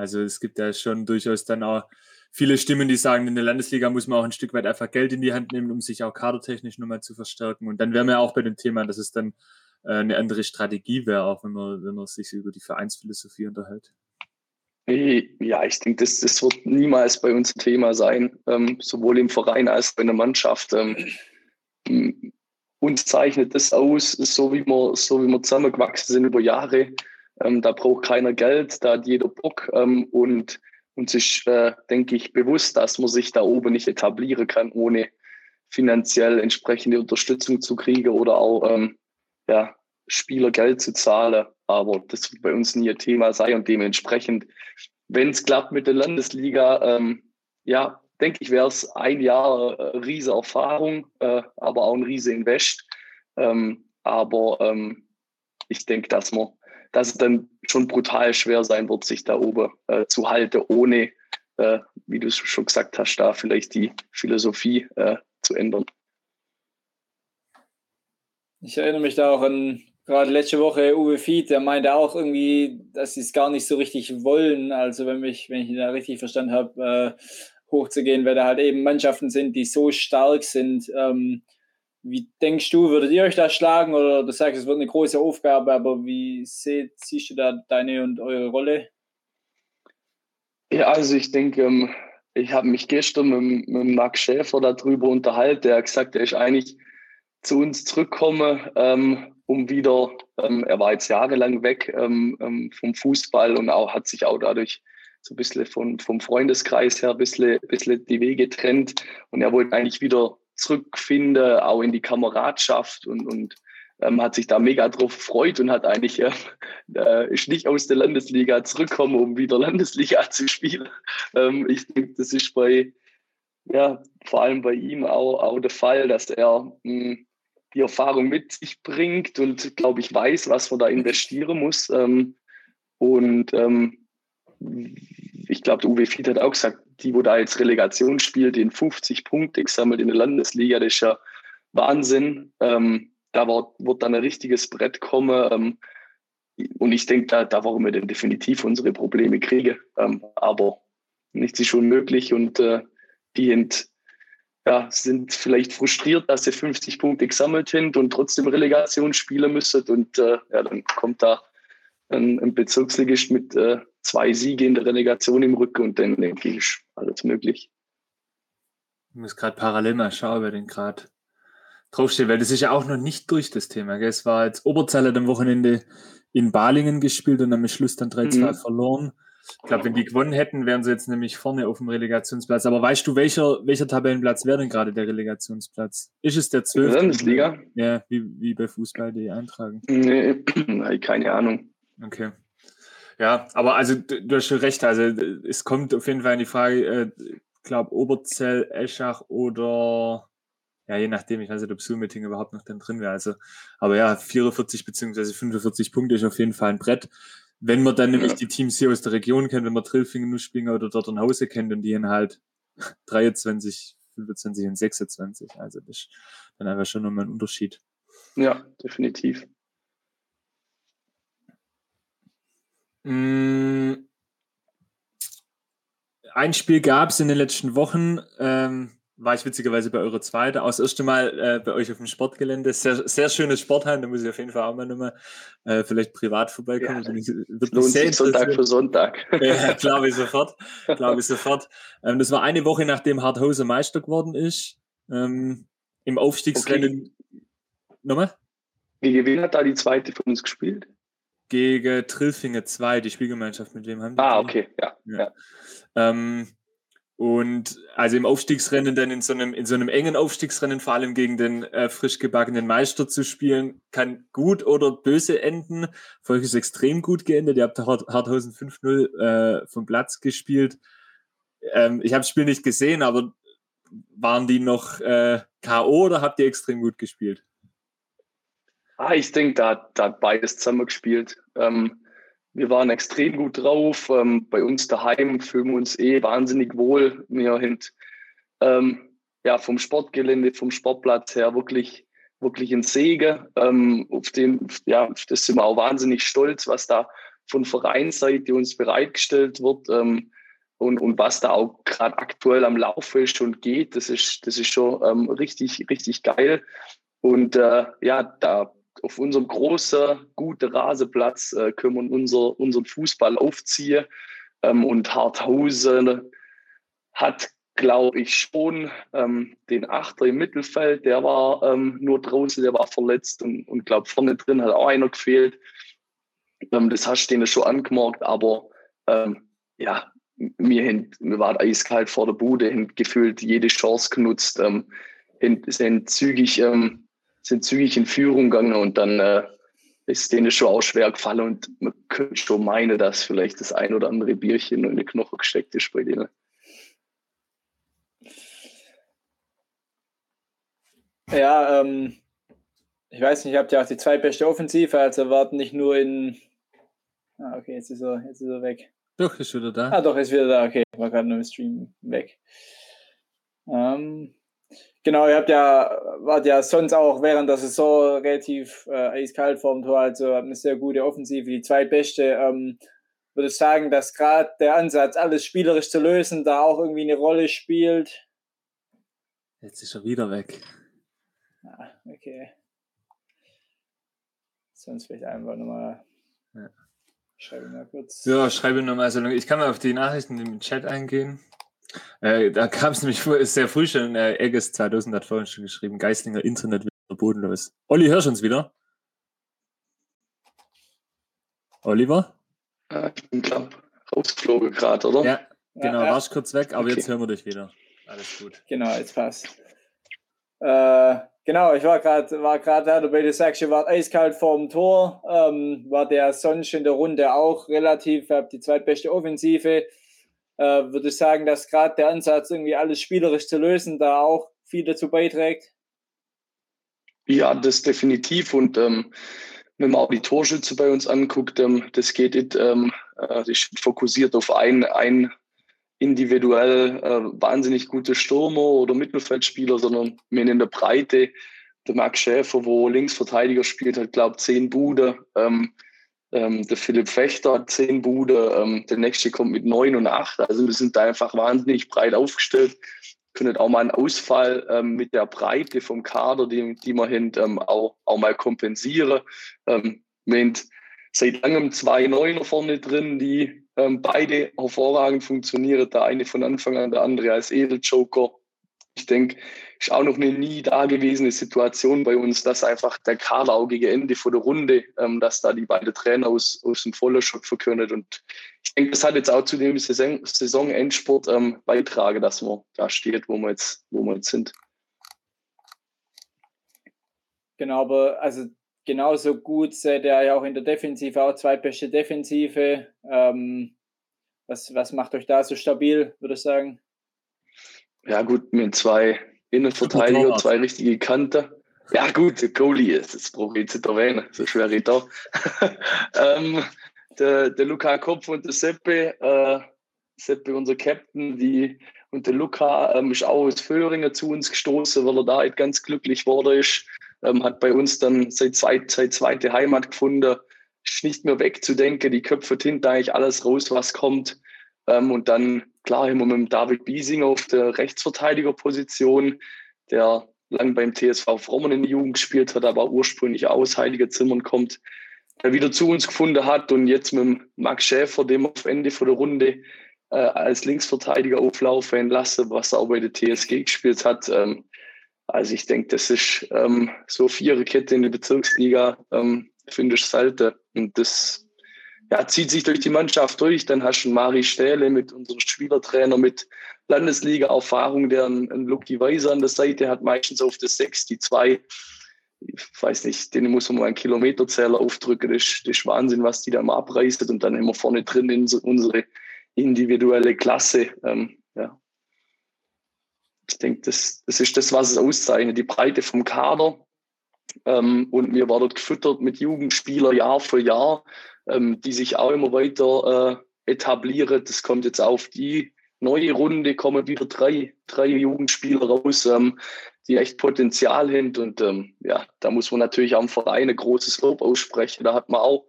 also es gibt ja schon durchaus dann auch viele Stimmen, die sagen, in der Landesliga muss man auch ein Stück weit einfach Geld in die Hand nehmen, um sich auch kadertechnisch nochmal zu verstärken. Und dann wären wir auch bei dem Thema, dass es dann äh, eine andere Strategie wäre, auch wenn man, wenn man sich über die Vereinsphilosophie unterhält. Ja, ich denke, das, das wird niemals bei uns ein Thema sein, ähm, sowohl im Verein als auch in der Mannschaft. Ähm, uns zeichnet das aus, so wie wir, so wie wir zusammengewachsen sind über Jahre. Ähm, da braucht keiner Geld, da hat jeder Bock ähm, und uns ist, äh, denke ich, bewusst, dass man sich da oben nicht etablieren kann, ohne finanziell entsprechende Unterstützung zu kriegen oder auch ähm, ja, Spieler Geld zu zahlen. Aber das wird bei uns nie ein Thema sein und dementsprechend, wenn es klappt mit der Landesliga, ähm, ja, denke ich, wäre es ein Jahr äh, riese Erfahrung, äh, aber auch ein riese Invest. Ähm, aber ähm, ich denke, dass man dass es dann schon brutal schwer sein wird, sich da oben äh, zu halten, ohne, äh, wie du schon gesagt hast, da vielleicht die Philosophie äh, zu ändern. Ich erinnere mich da auch an gerade letzte Woche Uwe Fied, der meinte auch irgendwie, dass sie es gar nicht so richtig wollen. Also wenn, mich, wenn ich ihn da richtig verstanden habe, äh, hochzugehen, weil da halt eben Mannschaften sind, die so stark sind, ähm, wie denkst du, würdet ihr euch da schlagen oder du sagst, es wird eine große Aufgabe, aber wie seht, siehst du da deine und eure Rolle? Ja, also ich denke, ähm, ich habe mich gestern mit, mit Max Schäfer darüber unterhalten. Der hat gesagt, er ist eigentlich zu uns zurückgekommen, ähm, um wieder, ähm, er war jetzt jahrelang weg vom Fußball und auch hat sich auch dadurch so ein bisschen von, vom Freundeskreis her ein bisschen, bisschen die Wege trennt. Und er wollte eigentlich wieder zurückfinde, auch in die Kameradschaft und, und ähm, hat sich da mega drauf gefreut und hat eigentlich äh, äh, ist nicht aus der Landesliga zurückgekommen, um wieder Landesliga zu spielen. Ähm, ich denke, das ist bei, ja, vor allem bei ihm auch, auch der Fall, dass er mh, hm, die Erfahrung mit sich bringt und, glaube ich, weiß, was man da investieren muss. Ähm, und ähm, ich glaube, der Uwe Fied hat auch gesagt, die, wo da jetzt Relegation spielt, den 50 Punkte gesammelt in der Landesliga, das ist ja Wahnsinn. Ähm, da war, wird dann ein richtiges Brett kommen. Ähm, und ich denke, da, da werden wir dann definitiv unsere Probleme kriegen. Ähm, aber nichts ist schon möglich und äh, die sind, ja, sind vielleicht frustriert, dass sie 50 Punkte gesammelt sind und trotzdem Relegation spielen müssen. Und äh, ja, dann kommt da ein, ein Bezirksligist mit äh, zwei Siege in der Relegation im Rücken und dann denke ich, alles möglich. Ich muss gerade parallel mal schauen, wer den gerade draufsteht, weil das ist ja auch noch nicht durch das Thema. Gell? Es war jetzt Oberzeller am Wochenende in Balingen gespielt und am Schluss dann 3-2 mhm. verloren. Ich glaube, wenn die gewonnen hätten, wären sie jetzt nämlich vorne auf dem Relegationsplatz. Aber weißt du, welcher, welcher Tabellenplatz wäre denn gerade der Relegationsplatz? Ist es der 12. Landesliga? Ja, wie, wie bei Fußball, die eintragen. Nee, keine Ahnung. Okay. Ja, aber also du hast schon recht. Also es kommt auf jeden Fall in die Frage, äh, ich glaube Oberzell, Eschach oder ja, je nachdem, ich weiß nicht, ob Zoom-Meeting überhaupt noch dann drin wäre. Also, aber ja, 44 beziehungsweise 45 Punkte ist auf jeden Fall ein Brett. Wenn man dann nämlich die Teams hier aus der Region kennt, wenn man Trillfingen, Nussspinger oder dort ein Hause kennt und die haben halt 23, 25 und 26. Also das ist dann einfach schon nochmal ein Unterschied. Ja, definitiv. Ein Spiel gab es in den letzten Wochen. Ähm, war ich witzigerweise bei eurer zweite, auch das erste Mal äh, bei euch auf dem Sportgelände. Sehr, sehr schönes Sportheim, da muss ich auf jeden Fall auch mal nochmal äh, vielleicht privat vorbeikommen. Ja, wird lohnt sich Sonntag für Sonntag. ja, glaube ich sofort. Glaube ich sofort. Ähm, das war eine Woche, nachdem Harthausen Meister geworden ist. Ähm, Im Aufstiegsrennen. Okay. Nochmal? Gegen wen hat da die zweite für uns gespielt? Gegen Trillfinger 2, die Spielgemeinschaft, mit wem haben die? Ah, okay, ja. ja. ja. Ähm, und also im Aufstiegsrennen dann in so einem, in so einem engen Aufstiegsrennen, vor allem gegen den äh, frisch gebackenen Meister zu spielen, kann gut oder böse enden. Für euch ist extrem gut geendet. Ihr habt Harthausen 5-0 äh, vom Platz gespielt. Ähm, ich habe das Spiel nicht gesehen, aber waren die noch äh, K.O. oder habt ihr extrem gut gespielt? Ah, ich denke, da, da hat beides zusammengespielt. Ähm, wir waren extrem gut drauf. Ähm, bei uns daheim fühlen wir uns eh wahnsinnig wohl. Wir sind ähm, ja, vom Sportgelände, vom Sportplatz her wirklich, wirklich ein Segen. Ähm, auf dem, ja, das sind wir auch wahnsinnig stolz, was da von Vereinsseite uns bereitgestellt wird. Ähm, und, und was da auch gerade aktuell am Laufe ist und geht, das ist, das ist schon ähm, richtig, richtig geil. Und äh, ja, da auf unserem großen, guten Rasenplatz äh, können wir unser, unseren Fußball aufziehen. Ähm, und Harthausen hat, glaube ich, schon ähm, den Achter im Mittelfeld. Der war ähm, nur draußen, der war verletzt und, und glaube, vorne drin hat auch einer gefehlt. Ähm, das hast du denen schon angemerkt, aber ähm, ja, wir, haben, wir waren eiskalt vor der Bude, haben gefühlt jede Chance genutzt, ähm, sind zügig ähm, sind zügig in Führung gegangen und dann äh, ist denen schon auch schwer gefallen und man könnte schon meinen, dass vielleicht das ein oder andere Bierchen in die Knochen gesteckt ist bei denen. Ja, ähm, ich weiß nicht, ihr habt ja auch die zweitbeste Offensive, also warten nicht nur in. Ah, okay, jetzt ist er, jetzt ist er weg. Doch, ist wieder da. Ah, doch, ist wieder da, okay. War gerade nur im Stream weg. Ähm, Genau, ihr habt ja, wart ja sonst auch während der Saison relativ äh, eiskalt vorm Tor, also eine sehr gute Offensive, die zweitbeste. Ähm, würde ich sagen, dass gerade der Ansatz, alles spielerisch zu lösen, da auch irgendwie eine Rolle spielt. Jetzt ist er wieder weg. Ah, okay. Sonst vielleicht einfach nochmal. Ja. Schreibe mal kurz. Ja, schreibe nochmal. Also ich kann mal auf die Nachrichten im Chat eingehen. Äh, da kam es nämlich sehr früh schon, äh, Egges 2000 hat vorhin schon geschrieben, Geistlinger Internet wieder bodenlos. Olli, hörst du uns wieder? Oliver? Äh, ich bin, glaube rausgeflogen gerade, oder? Ja, genau, ja, warst kurz weg, aber okay. jetzt hören wir dich wieder. Alles gut. Genau, jetzt passt. Äh, genau, ich war gerade war da, du beide sagst, ihr wart eiskalt vorm Tor, ähm, war der sonst in der Runde auch relativ, habt die zweitbeste Offensive äh, würde ich sagen, dass gerade der Ansatz, irgendwie alles spielerisch zu lösen, da auch viel dazu beiträgt? Ja, das definitiv. Und ähm, wenn man auch die Torschütze bei uns anguckt, ähm, das geht ähm, äh, fokussiert auf ein, ein individuell äh, wahnsinnig gute Stürmer oder Mittelfeldspieler, sondern mehr in der Breite. Der Max Schäfer, wo Linksverteidiger spielt, hat, glaube ich, zehn Bude. Ähm, ähm, der Philipp Fechter hat zehn Bude. Ähm, der nächste kommt mit neun und acht. Also wir sind da einfach wahnsinnig breit aufgestellt. Können auch mal einen Ausfall ähm, mit der Breite vom Kader, die, die wir haben, ähm, auch, auch mal kompensieren. Ähm, wir seit langem zwei Neuner vorne drin, die ähm, beide hervorragend funktionieren. Der eine von Anfang an, der andere als Edeljoker. Ich denke, ist auch noch eine nie dagewesene Situation bei uns, dass einfach der Kader gegen Ende vor der Runde, ähm, dass da die beiden Trainer aus, aus dem Vollerschock verkündet. Und ich denke, das hat jetzt auch zu dem Saison, Saisonendsport ähm, beitragen, dass man da steht, wo wir jetzt, wo wir jetzt sind. Genau, aber also genauso gut seht ihr ja auch in der Defensive, auch zweitbeste Defensive. Ähm, was, was macht euch da so stabil, würde ich sagen? Ja, gut, mit zwei Innenverteidiger, zwei richtige Kanten. Ja, gut, der Goalie, das brauche ich nicht erwähnen, so schwer ich da. ähm, der, der Luca Kopf und der Seppe, äh, Seppe, unser Captain, die, und der Luca ähm, ist auch aus Föhringen zu uns gestoßen, weil er da halt ganz glücklich wurde ist ähm, hat bei uns dann seit, zweit, seit zweite Heimat gefunden, ist nicht mehr wegzudenken, die Köpfe tint eigentlich alles raus, was kommt. Ähm, und dann, klar, wir mit dem David Biesinger auf der Rechtsverteidigerposition, der lang beim TSV Frommen in der Jugend gespielt hat, aber ursprünglich aus Heilige Zimmern kommt, der wieder zu uns gefunden hat und jetzt mit dem Max Schäfer, dem auf Ende von der Runde äh, als Linksverteidiger auflaufen lassen, was er auch bei der TSG gespielt hat. Ähm, also ich denke, das ist ähm, so Viererkette in der Bezirksliga, ähm, finde ich selten. Und das ja, zieht sich durch die Mannschaft durch. Dann hast du Mari Stähle mit unserem Spielertrainer mit Landesliga-Erfahrung, der einen, Lucky Weiser an der Seite hat, meistens auf der Sechs, die zwei. Ich weiß nicht, denen muss man mal einen Kilometerzähler aufdrücken. Das ist, das ist Wahnsinn, was die da mal abreißt. Und dann wir vorne drin unsere individuelle Klasse. Ähm, ja, ich denke, das, das ist das, was es auszeichnet. Die Breite vom Kader. Ähm, und wir waren dort gefüttert mit Jugendspielern Jahr für Jahr, ähm, die sich auch immer weiter äh, etablieren. Das kommt jetzt auf die neue Runde, kommen wieder drei, drei Jugendspieler raus, ähm, die echt Potenzial haben. Und ähm, ja, da muss man natürlich am Verein ein großes Lob aussprechen. Da hat man auch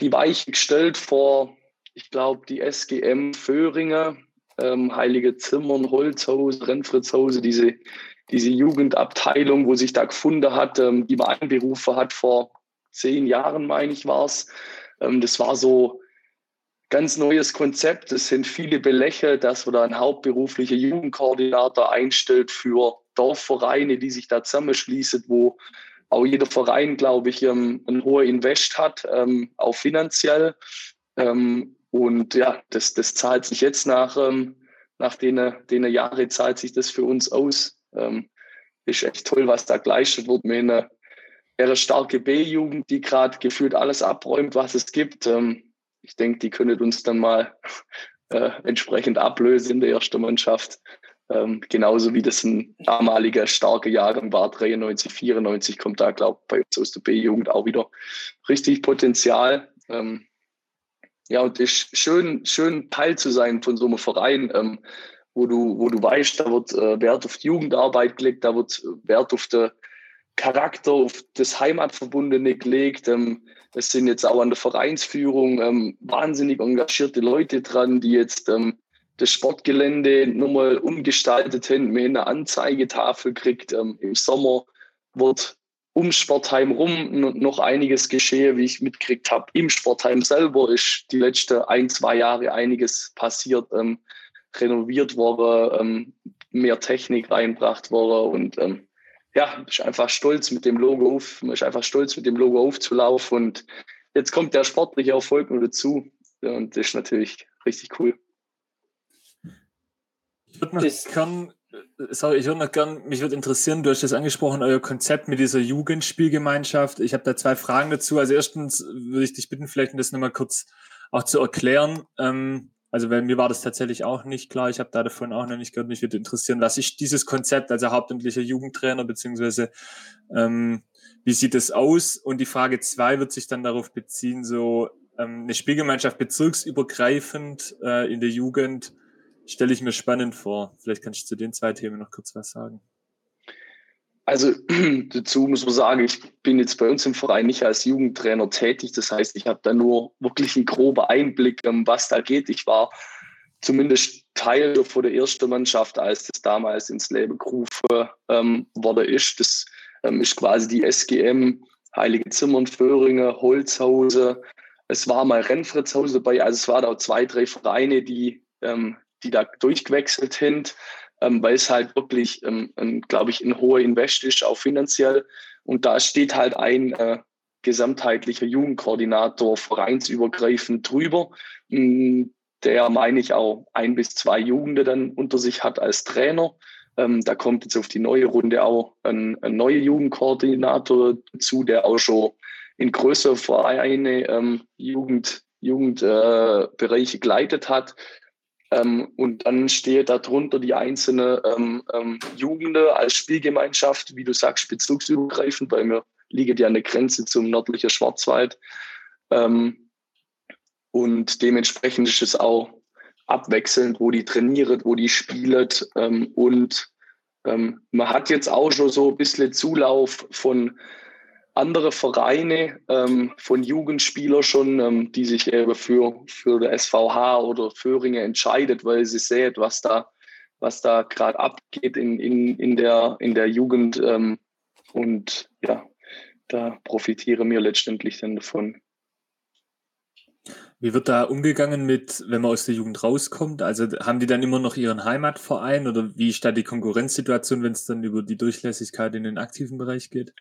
die Weiche gestellt vor, ich glaube, die SGM Föhringer ähm, Heilige Zimmern, Holzhause, Renfritzhause, diese, diese Jugendabteilung, wo sich da gefunden hat, ähm, die man einberufen hat vor zehn Jahren, meine ich, war es. Ähm, das war so ganz neues Konzept. Es sind viele belächelt, dass man da einen hauptberuflichen Jugendkoordinator einstellt für Dorfvereine, die sich da zusammenschließen, wo auch jeder Verein, glaube ich, ähm, ein hoher Invest hat, ähm, auch finanziell. Ähm, und ja, das, das zahlt sich jetzt nach, ähm, nach den, den Jahren, zahlt sich das für uns aus. Ähm, ist echt toll, was da geleistet wird. Wir haben eine, starke B-Jugend, die gerade gefühlt alles abräumt, was es gibt. Ähm, ich denke, die können uns dann mal äh, entsprechend ablösen in der ersten Mannschaft. Ähm, genauso wie das ein damaliger starker Jahrgang war, 93, 94, kommt da, glaube ich, bei uns aus der B-Jugend auch wieder richtig Potenzial. Ähm, ja, und es ist schön, schön Teil zu sein von so einem Verein, ähm, wo du, wo du weißt, da wird äh, Wert auf Jugendarbeit gelegt, da wird Wert auf den Charakter, auf das Heimatverbundene gelegt. Ähm, es sind jetzt auch an der Vereinsführung ähm, wahnsinnig engagierte Leute dran, die jetzt ähm, das Sportgelände nochmal umgestaltet haben, mir eine Anzeigetafel kriegt. Ähm, Im Sommer wird um Sportheim rum noch einiges geschehe, wie ich mitgekriegt habe. Im Sportheim selber ist die letzten ein, zwei Jahre einiges passiert, ähm, renoviert worden, ähm, mehr Technik reinbracht worden und ja, ich bin einfach stolz mit dem Logo auf, ich einfach stolz mit dem Logo aufzulaufen und jetzt kommt der sportliche Erfolg nur dazu und das ist natürlich richtig cool. Ich würde noch gern sorry, ich würde noch gern, mich würde interessieren, du hast das angesprochen, euer Konzept mit dieser Jugendspielgemeinschaft. Ich habe da zwei Fragen dazu. Also erstens würde ich dich bitten, vielleicht das nochmal kurz auch zu erklären. Ähm, Also bei mir war das tatsächlich auch nicht klar. Ich habe da davon auch noch nicht gehört. Mich würde interessieren, was ist dieses Konzept, also hauptamtlicher Jugendtrainer, beziehungsweise ähm, wie sieht es aus? Und die Frage zwei wird sich dann darauf beziehen, so ähm, eine Spielgemeinschaft bezirksübergreifend äh, in der Jugend stelle ich mir spannend vor. Vielleicht kannst du zu den zwei Themen noch kurz was sagen. Also dazu muss man sagen, ich bin jetzt bei uns im Verein nicht als Jugendtrainer tätig. Das heißt, ich habe da nur wirklich einen groben Einblick, was da geht. Ich war zumindest Teil von der ersten Mannschaft, als das damals ins Leben gerufen ähm, wurde ist. Das ähm, ist quasi die SGM, Heilige Zimmern, Föhringen, Holzhause. Es war mal Rennfritzhause dabei. Also es waren auch zwei, drei Vereine, die, ähm, die da durchgewechselt sind ähm, weil es halt wirklich, ähm, glaube ich, ein hoher Invest ist, auch finanziell. Und da steht halt ein äh, gesamtheitlicher Jugendkoordinator vereinsübergreifend drüber, mh, mm, der, meine ich, auch ein bis zwei Jugende dann unter sich hat als Trainer. Ähm, da kommt jetzt auf die neue Runde auch ein, ein neuer Jugendkoordinator dazu, der auch schon in größere Vereine ähm, Jugend, Jugendbereiche äh, geleitet hat. Ähm, und dann steht darunter die einzelne ähm, ähm, Jugende als Spielgemeinschaft, wie du sagst, bezugsübergreifend, weil wir liegen ja der Grenze zum nördlichen Schwarzwald. Ähm, und dementsprechend ist es auch abwechselnd, wo die trainiert, wo die spielt. Ähm, und ähm, man hat jetzt auch schon so ein bisschen Zulauf von andere Vereine ähm, von Jugendspielern schon, ähm, die sich eben für, für der SVH oder Föhringe entscheidet, weil sie sehen, was da, was da gerade abgeht in, in, in, der, in der Jugend. Ähm, und ja, da profitieren wir letztendlich dann davon. Wie wird da umgegangen mit, wenn man aus der Jugend rauskommt? Also haben die dann immer noch ihren Heimatverein oder wie ist da die Konkurrenzsituation, wenn es dann über die Durchlässigkeit in den aktiven Bereich geht?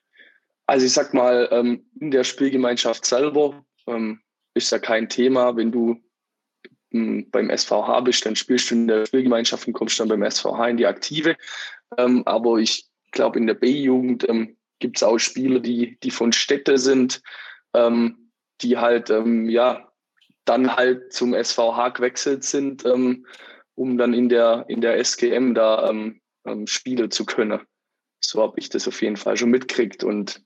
Also ich sag mal, ähm, in der Spielgemeinschaft selber ähm, ist ja kein Thema. Wenn du ähm, beim SVH bist, dann spielst du in der Spielgemeinschaft und kommst dann beim SVH in die Aktive. Ähm, aber ich glaube, in der B-Jugend ähm, gibt es auch Spieler, die, die von Städte sind, ähm, die halt, ja, dann halt zum SVH gewechselt sind, um dann in der, in der SGM da spielen zu können so habe ich das auf jeden Fall schon mitgekriegt. Und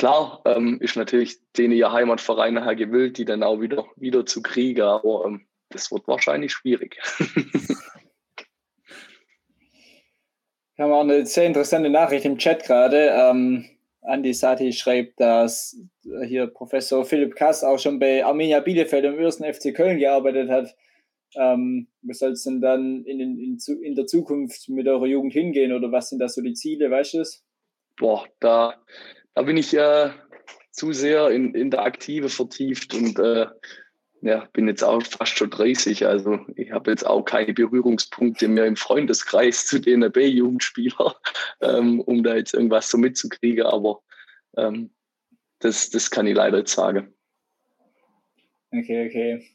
klar ähm, ist natürlich denen ihr Heimatverein nachher gewillt, die dann auch wieder, wieder zu kriegen, aber ähm, das wird wahrscheinlich schwierig. Wir haben auch eine sehr interessante Nachricht im Chat gerade. Ähm, Andi Sati schreibt, dass hier Professor Philipp Kass auch schon bei Arminia Bielefeld im ersten FC Köln gearbeitet hat. Ähm, wie soll es denn dann in, in, in, der Zukunft mit eurer Jugend hingehen oder was sind da so die Ziele, weißt du es? Boah, da, da bin ich äh, zu sehr in, in der Aktive vertieft und äh, ja, bin jetzt auch fast schon 30. Also ich habe jetzt auch keine Berührungspunkte mehr im Freundeskreis zu den B-Jugendspielern, ähm, um da jetzt irgendwas so mitzukriegen. Aber ähm, das, das kann ich leider jetzt sagen. Okay, okay.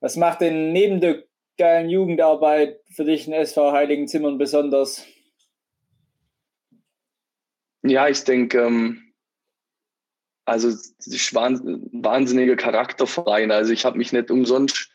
Was macht denn neben der geilen Jugendarbeit für dich in SV Heiligen Zimmern besonders? Ja, ich denke, ähm, also wahnsinniger Charakterverein. Also ich habe mich nicht umsonst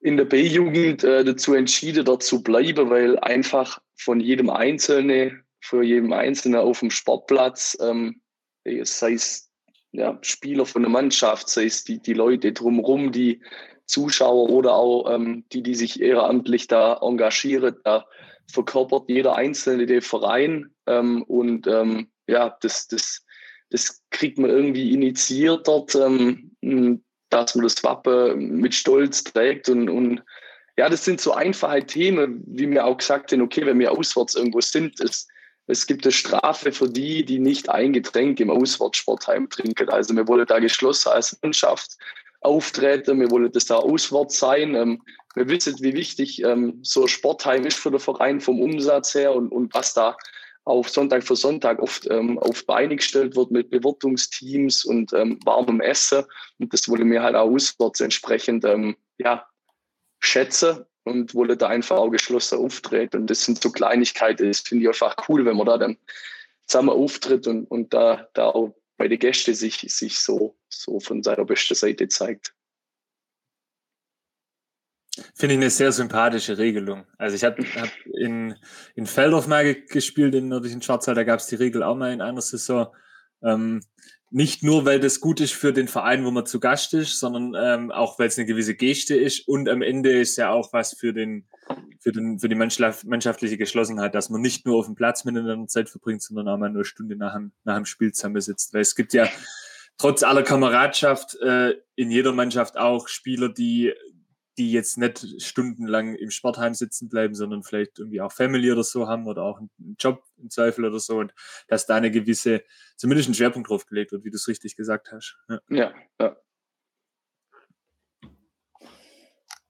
in der B-Jugend äh, dazu entschieden, dort zu bleiben, weil einfach von jedem Einzelnen, für jedem Einzelnen auf dem Sportplatz, ähm, sei es ja, Spieler von der Mannschaft, sei es die, die Leute drumherum, die Zuschauer oder auch ähm, die, die sich ehrenamtlich da engagieren, da verkörpert jeder Einzelne den Verein ähm, und ähm, ja, das, das, das kriegt man irgendwie initiiert dort, ähm, dass man das Wappen mit Stolz trägt und, und ja, das sind so einfache Themen, wie mir auch gesagt haben, okay, wenn wir auswärts irgendwo sind, es, es gibt eine Strafe für die, die nicht ein Getränk im Auswärtssportheim trinken. Also wir wollen da geschlossen als Mannschaft auftreten. Wir wollen das da auswärts sein. Wir wissen, wie wichtig ähm, so ein Sportheim ist für den Verein vom Umsatz her und, und was da auf Sonntag für Sonntag oft ähm, auf Beine gestellt wird mit Bewirtungsteams und ähm, warmem Essen. Und das wollen wir halt auch auswärts entsprechend ähm, ja, schätzen und wollen da einfach auch geschlossen auftreten. Und das sind so Kleinigkeiten, das finde ich einfach cool, wenn man da dann zusammen auftritt und, und da, da auch bei den Gästen sich, sich so, so von seiner besten Seite zeigt. Finde ich eine sehr sympathische Regelung. Also ich habe hab in, in Feldorf mal gespielt, im nördlichen Schwarzwald, da gab es die Regel auch mal in einer Saison. Ähm, nicht nur, weil das gut ist für den Verein, wo man zu Gast ist, sondern ähm, auch, weil es eine gewisse Geste ist und am Ende ist ja auch was für den, für den, für die mannschaftliche Geschlossenheit, dass man nicht nur auf dem Platz miteinander Zeit verbringt, sondern auch mal nur eine Stunde nach dem, nach dem Spiel zusammensitzt. Weil es gibt ja trotz aller Kameradschaft äh, in jeder Mannschaft auch Spieler, die die jetzt nicht stundenlang im Sportheim sitzen bleiben, sondern vielleicht irgendwie auch Family oder so haben oder auch einen Job im Zweifel oder so und dass da eine gewisse, zumindest ein Schwerpunkt drauf gelegt wird, wie du es richtig gesagt hast. Ja, ja. ja.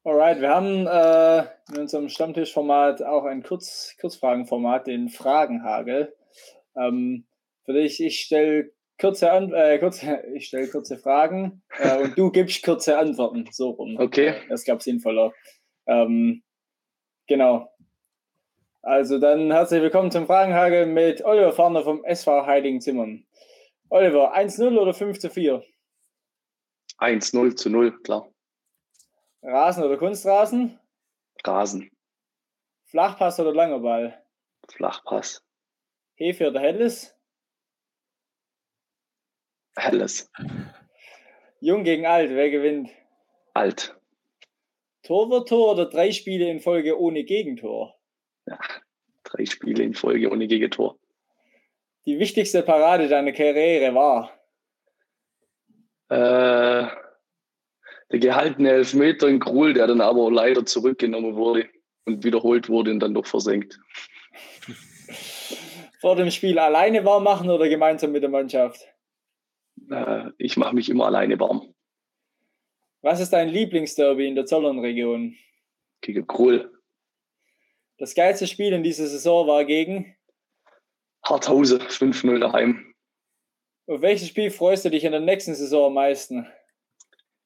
Alright, wir haben äh, in unserem Stammtischformat auch ein Kurz Kurzfragenformat, den Fragenhagel. Ähm, für dich, ich stelle kurze, An äh, kurze, ich stelle kurze Fragen äh, und du gibst kurze Antworten. So rum. Okay. Das gab sinnvoller. Ähm, genau. Also dann herzlich willkommen zum Fragenhagel mit Oliver Farner vom SV Heiligen Zimmern. Oliver, 1-0 oder 5 zu 4? 1-0 zu 0, klar. Rasen oder Kunstrasen? Rasen. Flachpass oder langer Ball? Flachpass. Hefe oder Helles? Helles. Jung gegen alt, wer gewinnt? Alt. Torwart-Tor oder drei Spiele in Folge ohne Gegentor? Ja, drei Spiele in Folge ohne Gegentor. Die wichtigste Parade deiner Karriere war? Äh, der gehaltene Elfmeter in Krul, der dann aber leider zurückgenommen wurde und wiederholt wurde und dann doch versenkt. Vor dem Spiel alleine warm machen oder gemeinsam mit der Mannschaft? Äh, ich mache mich immer alleine warm. Was ist dein Lieblingsderby in der Zollernregion? Gegen Krull. Das geilste Spiel in dieser Saison war gegen? Harthause, 5-0 daheim. Auf welches Spiel freust du dich in der nächsten Saison am meisten?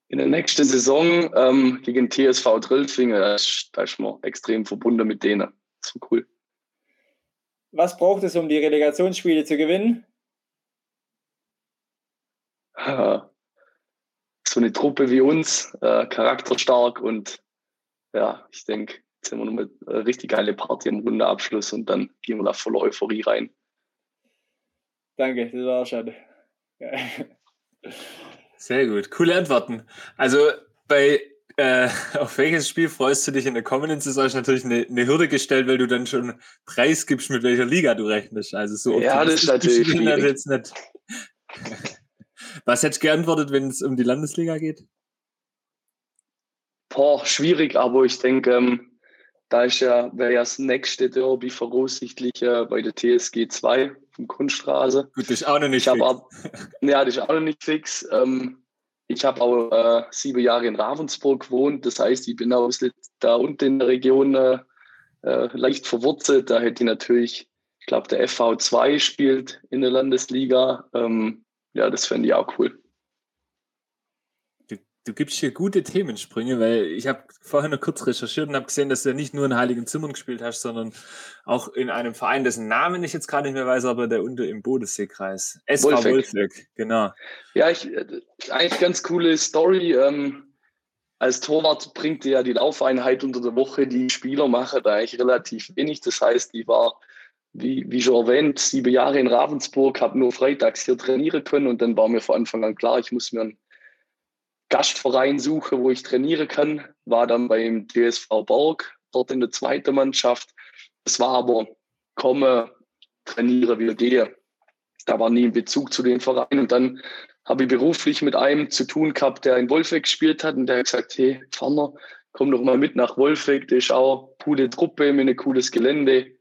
In der nächsten Saison ähm, gegen TSV Drillfingen, da ist, da ist man extrem verbunden mit denen. So cool. Was braucht es, um die Relegationsspiele zu gewinnen? So eine Truppe wie uns, äh, charakterstark und ja, ich denke, jetzt haben wir nochmal eine richtig geile Party am Rundeabschluss und dann gehen wir da voller Euphorie rein. Danke, das war schade. Sehr gut, coole Antworten. Also bei äh, auf welches Spiel freust du dich in der kommenden Saison? Ist natürlich eine, eine Hürde gestellt, weil du dann schon preisgibst, mit welcher Liga du rechnest. Also so ja, das ist natürlich jetzt nicht. Was hättest du geantwortet, wenn es um die Landesliga geht? Boah, schwierig, aber ich denke, ähm, da ist ja, wäre ja das nächste Derby voraussichtlich äh, bei der TSG 2 vom Kunststraße. Gut, das ist auch noch nicht ich fix. Ab, ja, das ist auch noch nicht fix. Ähm, ich habe auch äh, sieben Jahre in Ravensburg gewohnt, das heißt, ich bin auch da unten in der Region äh, äh, leicht verwurzelt. Da hätte ich natürlich, ich glaube, der FV2 spielt in der Landesliga. Ähm, ja, das fände ich auch cool. Du, du gibst hier gute Themensprünge, weil ich habe vorher noch kurz recherchiert und habe gesehen, dass du ja nicht nur in Heiligen Zimmern gespielt hast, sondern auch in einem Verein, dessen Namen ich jetzt gerade nicht mehr weiß, aber der unter im Bodenseekreis. SV Wolfeck. Wolfeck, genau. Ja, ich, äh, eigentlich ganz coole Story. Ähm, als Torwart bringt ja die Laufeinheit unter der Woche. Die Spieler machen da eigentlich relativ wenig. Das heißt, ich war wie, wie schon erwähnt, sieben Jahre in Ravensburg, habe nur freitags hier trainieren können und dann war mir von Anfang an klar, ich muss mir einen Gastverein suchen, wo ich trainieren kann. War dann beim DSV Borg, dort in der zweiten Mannschaft. Es war aber komme, trainiere, wieder gehe. Da war nie ein Bezug zu dem Verein. Und dann habe ich beruflich mit einem zu tun gehabt, der in Wolfegg gespielt hat und der hat gesagt, hey, Pfanner, komm doch mal mit nach Wolfegg, das ist auch eine coole Truppe mit einem cooles Gelände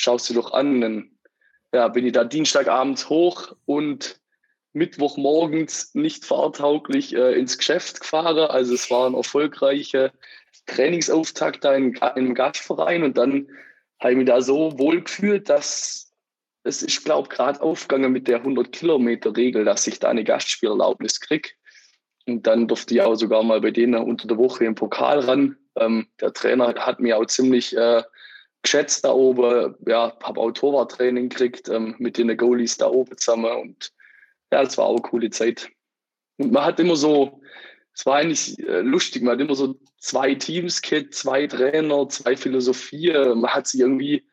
schaust du doch an. Dann ja, bin ich da Dienstagabends hoch und Mittwochmorgens nicht fahrtauglich äh, ins Geschäft gefahren. Also es war ein erfolgreicher Trainingsauftakt da in einem Gastverein und dann habe ich mich da so wohl gefühlt, dass es ist, glaube ich, gerade aufgegangen mit der 100-Kilometer-Regel, dass ich da eine Gastspielerlaubnis kriege. Und dann durfte ich auch sogar mal bei denen unter der Woche im Pokal ran. Ähm, der Trainer hat mir auch ziemlich äh, geschätzt da oben. Ja, habe auch Torwarttraining gekriegt ähm, mit den Goalies da oben zusammen. Und ja, das war auch eine coole Zeit. Und man hat immer so, es war eigentlich äh, lustig. Man hat immer so zwei Teams, Kit, zwei Trainer, zwei Philosophien. Man hat sich irgendwie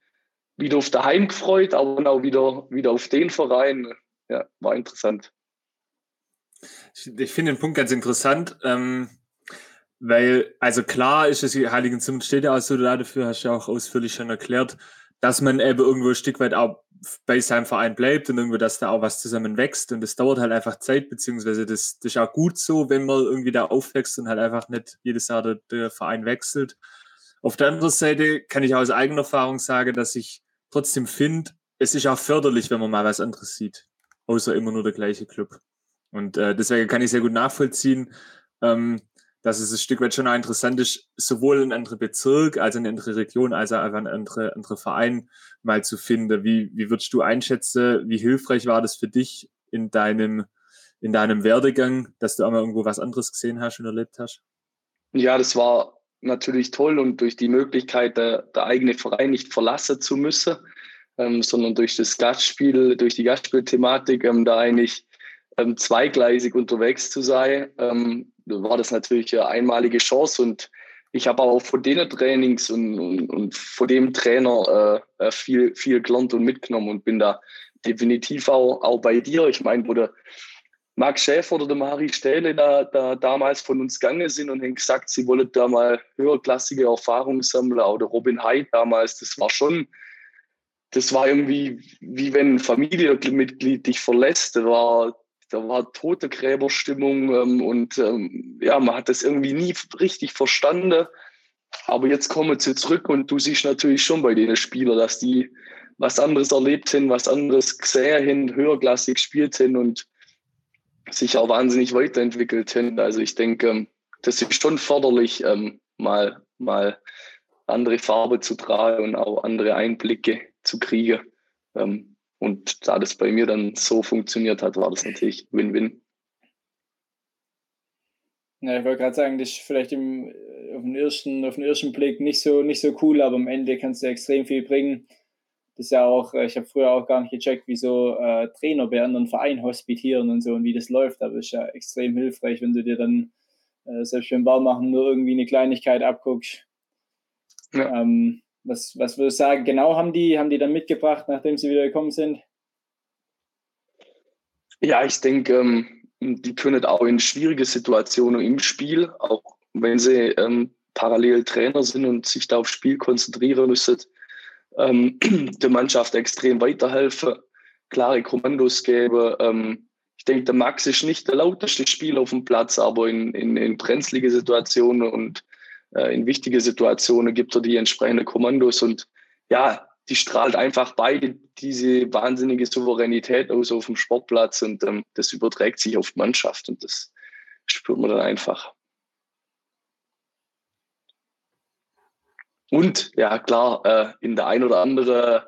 wieder auf daheim gefreut, aber auch wieder, wieder auf den Verein. Ja, war interessant. Ich finde den Punkt ganz interessant, ähm, weil, also klar ist es, Heiligen Zimmer steht ja auch so dafür, hast du ja auch ausführlich schon erklärt, dass man eben irgendwo ein Stück weit auch bei seinem Verein bleibt und irgendwie, dass da auch was zusammen wächst. Und das dauert halt einfach Zeit, beziehungsweise das, das ist auch gut so, wenn man irgendwie da aufwächst und halt einfach nicht jedes Jahr der, der Verein wechselt. Auf der anderen Seite kann ich aus eigener Erfahrung sagen, dass ich trotzdem finde, es ist auch förderlich, wenn man mal was anderes sieht, außer immer nur der gleiche Club. Und äh, deswegen kann ich sehr gut nachvollziehen, ähm, dass es ein Stück weit schon interessant ist, sowohl in andere Bezirk, als in andere Region, als auch einfach ein andere, andere Verein mal zu finden. Wie, wie würdest du einschätzen, wie hilfreich war das für dich in deinem, in deinem Werdegang, dass du einmal irgendwo was anderes gesehen hast und erlebt hast? Ja, das war natürlich toll und durch die Möglichkeit, der, der eigene Verein nicht verlassen zu müssen, ähm, sondern durch das Gastspiel, durch die Gastspielthematik, ähm, da eigentlich ähm, zweigleisig unterwegs zu sein, ähm, war das natürlich eine einmalige Chance und ich habe auch von den Trainings und, und, und von dem Trainer äh, äh, viel, viel gelernt und mitgenommen und bin da definitiv auch, auch bei dir. Ich meine, wo der Max Schäfer oder der Mari Stähle da, da damals von uns gegangen sind und haben gesagt, sie wollen da mal höherklassige Erfahrungen sammeln, oder Robin Hyde damals, das war schon, das war irgendwie wie wenn ein Familienmitglied dich verlässt. Das war da war tote Gräberstimmung ähm, und ähm, ja, man hat das irgendwie nie richtig verstanden. Aber jetzt kommen sie zurück und du siehst natürlich schon bei den Spielern, dass die was anderes erlebt haben, was anderes gesehen haben, höherklassig gespielt haben und sich auch wahnsinnig weiterentwickelt haben. Also ich denke, ähm, das ist schon förderlich, ähm, mal, mal andere Farbe zu tragen und auch andere Einblicke zu kriegen. Ähm, und da das bei mir dann so funktioniert hat, war das natürlich Win-Win. Ja, ich wollte gerade sagen, das ist vielleicht im, auf, den ersten, auf den ersten Blick nicht so, nicht so cool, aber am Ende kannst du extrem viel bringen. Das ist ja auch, ich habe früher auch gar nicht gecheckt, wieso äh, Trainer bei anderen Vereinen hospitieren und so und wie das läuft, aber es ist ja extrem hilfreich, wenn du dir dann äh, selbst beim Baumachen nur irgendwie eine Kleinigkeit abguckst. Ja. Ähm, was, was würdest du sagen, genau haben die, haben die dann mitgebracht, nachdem sie wieder gekommen sind? Ja, ich denke, ähm, die können auch in schwierige Situationen im Spiel, auch wenn sie ähm, parallel Trainer sind und sich da aufs Spiel konzentrieren müssen, ähm, der Mannschaft extrem weiterhelfen, klare Kommandos geben. Ähm, ich denke, der Max ist nicht der lauteste Spieler auf dem Platz, aber in, in, in brenzlige Situationen und äh, in wichtige Situationen gibt er die entsprechenden Kommandos und ja, die strahlt einfach beide diese wahnsinnige Souveränität aus auf dem Sportplatz und ähm, das überträgt sich auf die Mannschaft und das spürt man dann einfach. Und ja, klar, äh, in der ein oder anderen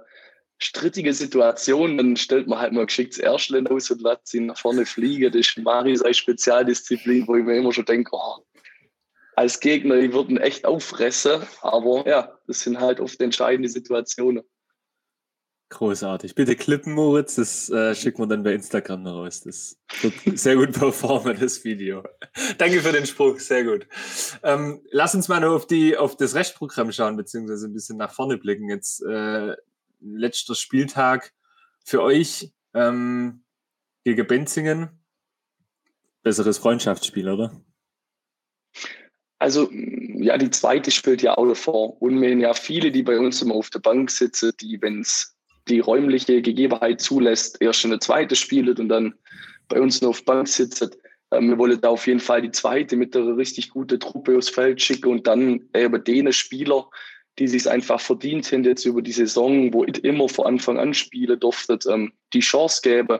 strittige Situation, dann stellt man halt mal geschickt das Erstlen aus und lässt sie nach vorne fliegen. Das ist Mari seine Spezialdisziplin, wo ich mir immer schon denke, oh, als Gegner, die würden echt auffressen. Aber ja, das sind halt oft entscheidende Situationen. Großartig. Bitte klippen, Moritz. Das äh, schicken wir dann bei Instagram raus. Das wird sehr gut performen, das Video. Danke für den Spruch. Sehr gut. Ähm, lass uns mal noch auf, die, auf das Restprogramm schauen, beziehungsweise ein bisschen nach vorne blicken. Jetzt äh, letzter Spieltag für euch ähm, gegen Benzingen. Besseres Freundschaftsspiel, oder? Also ja, die zweite spielt ja auch davor. Und wir haben ja viele, die bei uns immer auf der Bank sitzen, die, wenn es die räumliche Gegebenheit zulässt, erst eine zweite spielen und dann bei uns nur auf der Bank sitzen. Ähm, wir wollen da auf jeden Fall die zweite mit einer richtig guten Truppe aufs Feld schicken und dann eben denen Spieler, die sich einfach verdient haben, jetzt über die Saison, wo ich immer von Anfang an spielen durfte, ähm, die Chance geben.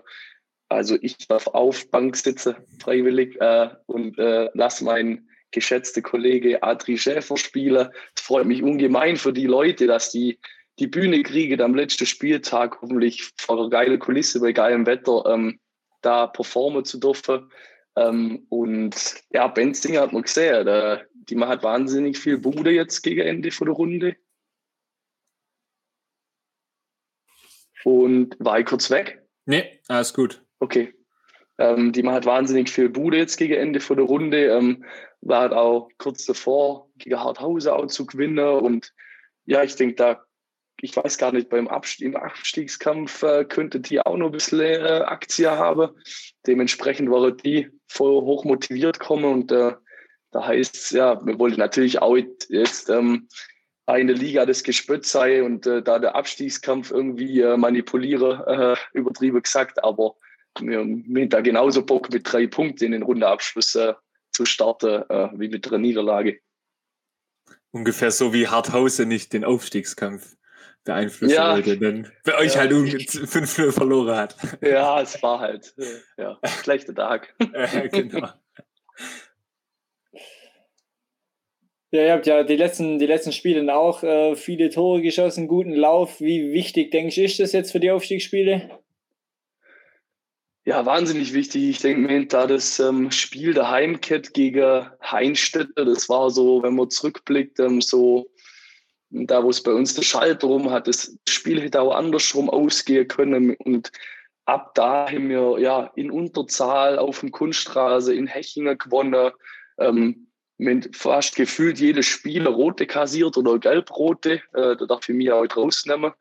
Also ich darf auf Bank sitzen, freiwillig, äh, und äh, lass meinen geschätzte Kollege Adri Schäfer spielen. Es freut mich ungemein für die Leute, dass die die Bühne kriegen am letzten Spieltag, hoffentlich vor einer geilen Kulisse bei geilem Wetter, ähm, da performen zu dürfen. Ähm, und ja, Benzinger hat man gesehen, da, die macht wahnsinnig viel Bude jetzt gegen Ende von der Runde. Und war ich kurz weg? Nee, alles gut. Okay. Ähm, die macht wahnsinnig viel Bude jetzt gegen Ende von der Runde. Ähm, war halt auch kurz davor, gegen Harthausen auch zu gewinnen. Und ja, ich denke, da, ich weiß gar nicht, beim Abstieg, im Abstiegskampf äh, könnte die auch noch ein bisschen äh, Aktie haben. Dementsprechend war die voll hoch motiviert kommen und äh, da heißt es, ja, wir wollten natürlich auch jetzt ähm, eine Liga des Gespött sei und äh, da der Abstiegskampf irgendwie äh, manipuliere, äh, übertrieben gesagt, aber haben da genauso Bock mit drei Punkten in den Rundeabschluss äh, zu starten, äh, wie mit der Niederlage. Ungefähr so wie Harthausen nicht den Aufstiegskampf beeinflussen ja. wollte, denn bei euch ja. halt 5-0 verloren hat. Ja, es war halt äh, ja, schlechter Tag. genau. Ja, ihr habt ja die letzten, die letzten Spiele auch äh, viele Tore geschossen, guten Lauf. Wie wichtig, denke ich, ist das jetzt für die Aufstiegsspiele? Ja, wahnsinnig wichtig. Ich denke mir, da das ähm, Spiel der Heimkett gegen Heinstädte, das war so, wenn man zurückblickt, ähm, so da, wo es bei uns der Schalter rum hat, das Spiel hätte auch andersrum ausgehen können. Und ab da haben wir ja in Unterzahl auf dem Kunststraße in Hechingen gewonnen. Ähm, mit fast gefühlt jedes Spiel rote kassiert oder gelb-rote. Äh, da darf ich mich auch rausnehmen.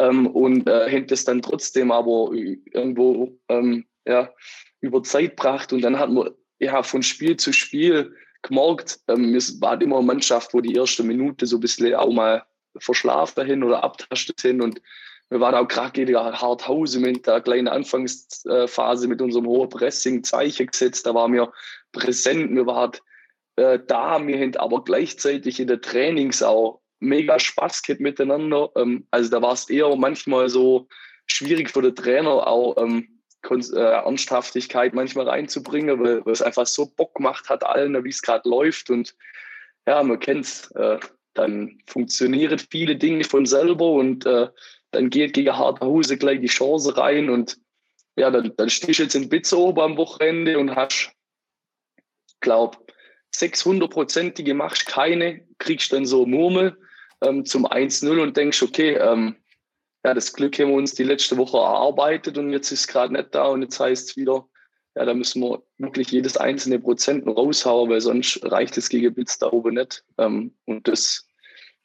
Ähm, und äh, hätte es dann trotzdem aber irgendwo ähm, ja, über Zeit gebracht. Und dann hat man ja von Spiel zu Spiel gemerkt, ähm, es war immer eine Mannschaft, wo die erste Minute so ein bisschen auch mal verschlafen hin oder abtastet hin. Und wir waren auch gerade gegen Harthausen mit der kleinen Anfangsphase mit unserem hohen Pressing Zeichen gesetzt. Da waren wir präsent. Wir waren äh, da. Wir haben aber gleichzeitig in der Trainings auch mega Spaß gehabt miteinander. Ähm, also da war es eher manchmal so schwierig für den Trainer auch ähm, äh, Ernsthaftigkeit manchmal reinzubringen, weil, es einfach so Bock gemacht hat allen, wie es gerade läuft. Und ja, man kennt es. Äh, dann funktionieren viele Dinge von selber und äh, dann geht gegen harte Hose gleich die Chance rein und ja, dann, dann stehst du jetzt in Bitzober am Wochenende und hast, glaub, 600-prozentige machst keine, kriegst dann so Murmel ähm, zum 1-0 und denkst, okay, ähm, ja, das Glück haben wir uns die letzte Woche erarbeitet und jetzt ist es gerade nicht da und jetzt heißt es wieder, ja, da müssen wir wirklich jedes einzelne Prozent raushauen, weil sonst reicht es gegen da oben nicht. Ähm, und das,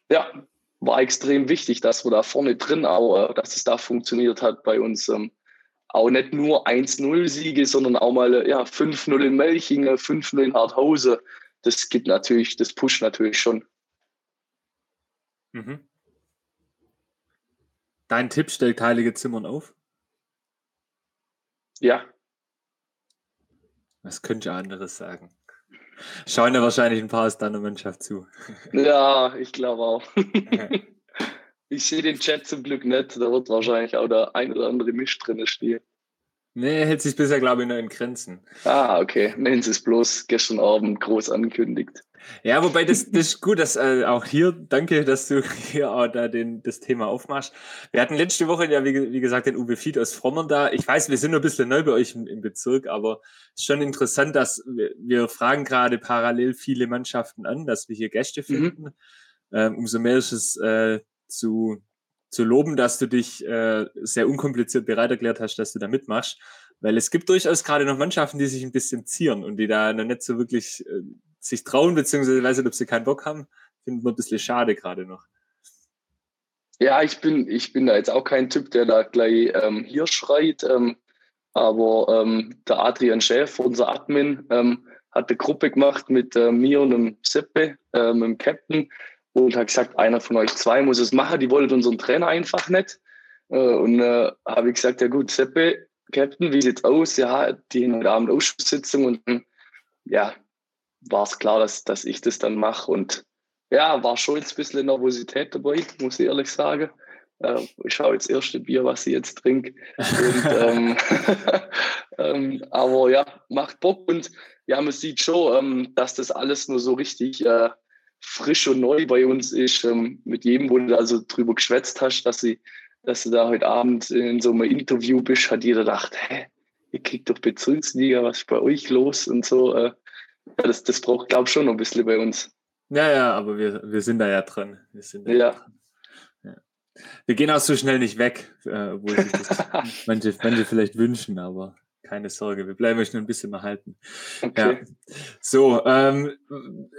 ja, war extrem wichtig, dass wir da vorne drin auch, äh, dass es da funktioniert hat bei uns. Ähm, auch nicht nur 1-0-Siege, sondern auch mal ja, 5-0 in Melchingen, 5-0 in Harthause. Das gibt natürlich, das pusht natürlich schon. Mhm. Dein Tipp stellt Heilige Zimmern auf? Ja. Was könnte ich anderes sagen? Schauen ja wahrscheinlich ein paar aus deiner Mannschaft zu. Ja, ich glaube auch. ich sehe den Chat zum Glück nicht. Da wird wahrscheinlich auch der ein oder andere Misch drin stehen. Nee, hält sich bisher, glaube ich, nur in Grenzen. Ah, okay. Nennen Sie es bloß gestern Abend groß angekündigt. Ja, wobei das, das ist gut, dass äh, auch hier, danke, dass du hier auch da den, das Thema aufmachst. Wir hatten letzte Woche ja, wie, wie gesagt, den Uwe Fied aus Frommern da. Ich weiß, wir sind noch ein bisschen neu bei euch im, im Bezirk, aber es ist schon interessant, dass wir, wir, fragen gerade parallel viele Mannschaften an, dass wir hier Gäste mhm. finden. Mhm. Ähm, umso mehr ist es äh, zu, zu loben, dass du dich äh, sehr unkompliziert bereit erklärt hast, dass du da mitmachst. Weil es gibt durchaus gerade noch Mannschaften, die sich ein bisschen zieren und die da noch nicht so wirklich äh, sich trauen, beziehungsweise weiß nicht, ob sie keinen Bock haben. Finden wir ein bisschen schade gerade noch. Ja, ich bin, ich bin da jetzt auch kein Typ, der da gleich ähm, hier schreit. Ähm, aber ähm, der Adrian Schäfer, unser Admin, ähm, hat eine Gruppe gemacht mit äh, mir und dem Seppe, äh, mit dem Captain und hat gesagt, einer von euch zwei muss es machen. Die wollte unseren Trainer einfach nicht. Äh, und äh, habe ich gesagt, ja gut, Seppe, Captain, wie sieht's aus? Ja, die haben heute Abend Ausschusssitzung und ja, war es klar, dass, dass ich das dann mache. Und ja, war schon jetzt ein bisschen Nervosität dabei, muss ich ehrlich sagen. Äh, ich schaue jetzt erste Bier, was ich jetzt trinke. Ähm, ähm, aber ja, macht Bock und ja, man sieht schon, ähm, dass das alles nur so richtig äh, frisch und neu bei uns ist. Ähm, mit jedem, wo du also drüber geschwätzt hast, dass, sie, dass du da heute Abend in so einem Interview bist, hat jeder gedacht, hä, ihr kriegt doch Bezirksliga, was ist bei euch los und so. Äh, das, das braucht, glaube ich, schon noch ein bisschen bei uns. Ja, ja, aber wir, wir sind da ja dran. Wir, sind ja. Dran. ja. wir gehen auch so schnell nicht weg, äh, obwohl sich das manche, manche vielleicht wünschen, aber Keine Sorge, wir bleiben euch nur ein bisschen erhalten. Okay. Ja. So, ähm,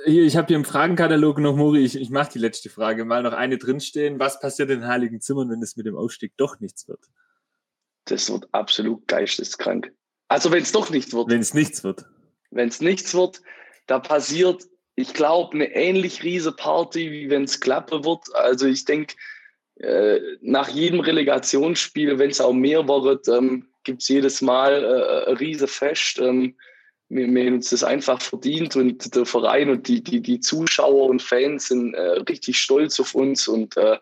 hier, ich habe hier im Fragenkatalog noch, Mori, ich, ich mache die letzte Frage mal noch eine drinstehen. Was passiert in Heiligen Zimmern, wenn es mit dem Aufstieg doch nichts wird? Das wird absolut geisteskrank. Also wenn es doch nichts wird. Wenn es nichts wird. Wenn es nichts wird, da passiert, ich glaube, eine ähnlich riese Party, wie wenn es klappen wird. Also ich denke, äh, nach jedem Relegationsspiel, wenn es auch mehr wird, ähm, gibt es jedes Mal äh, ein riese Fest. Ähm, wir, wir haben uns das einfach verdient und der Verein und die, die, die Zuschauer und Fans sind äh, richtig stolz auf uns und äh,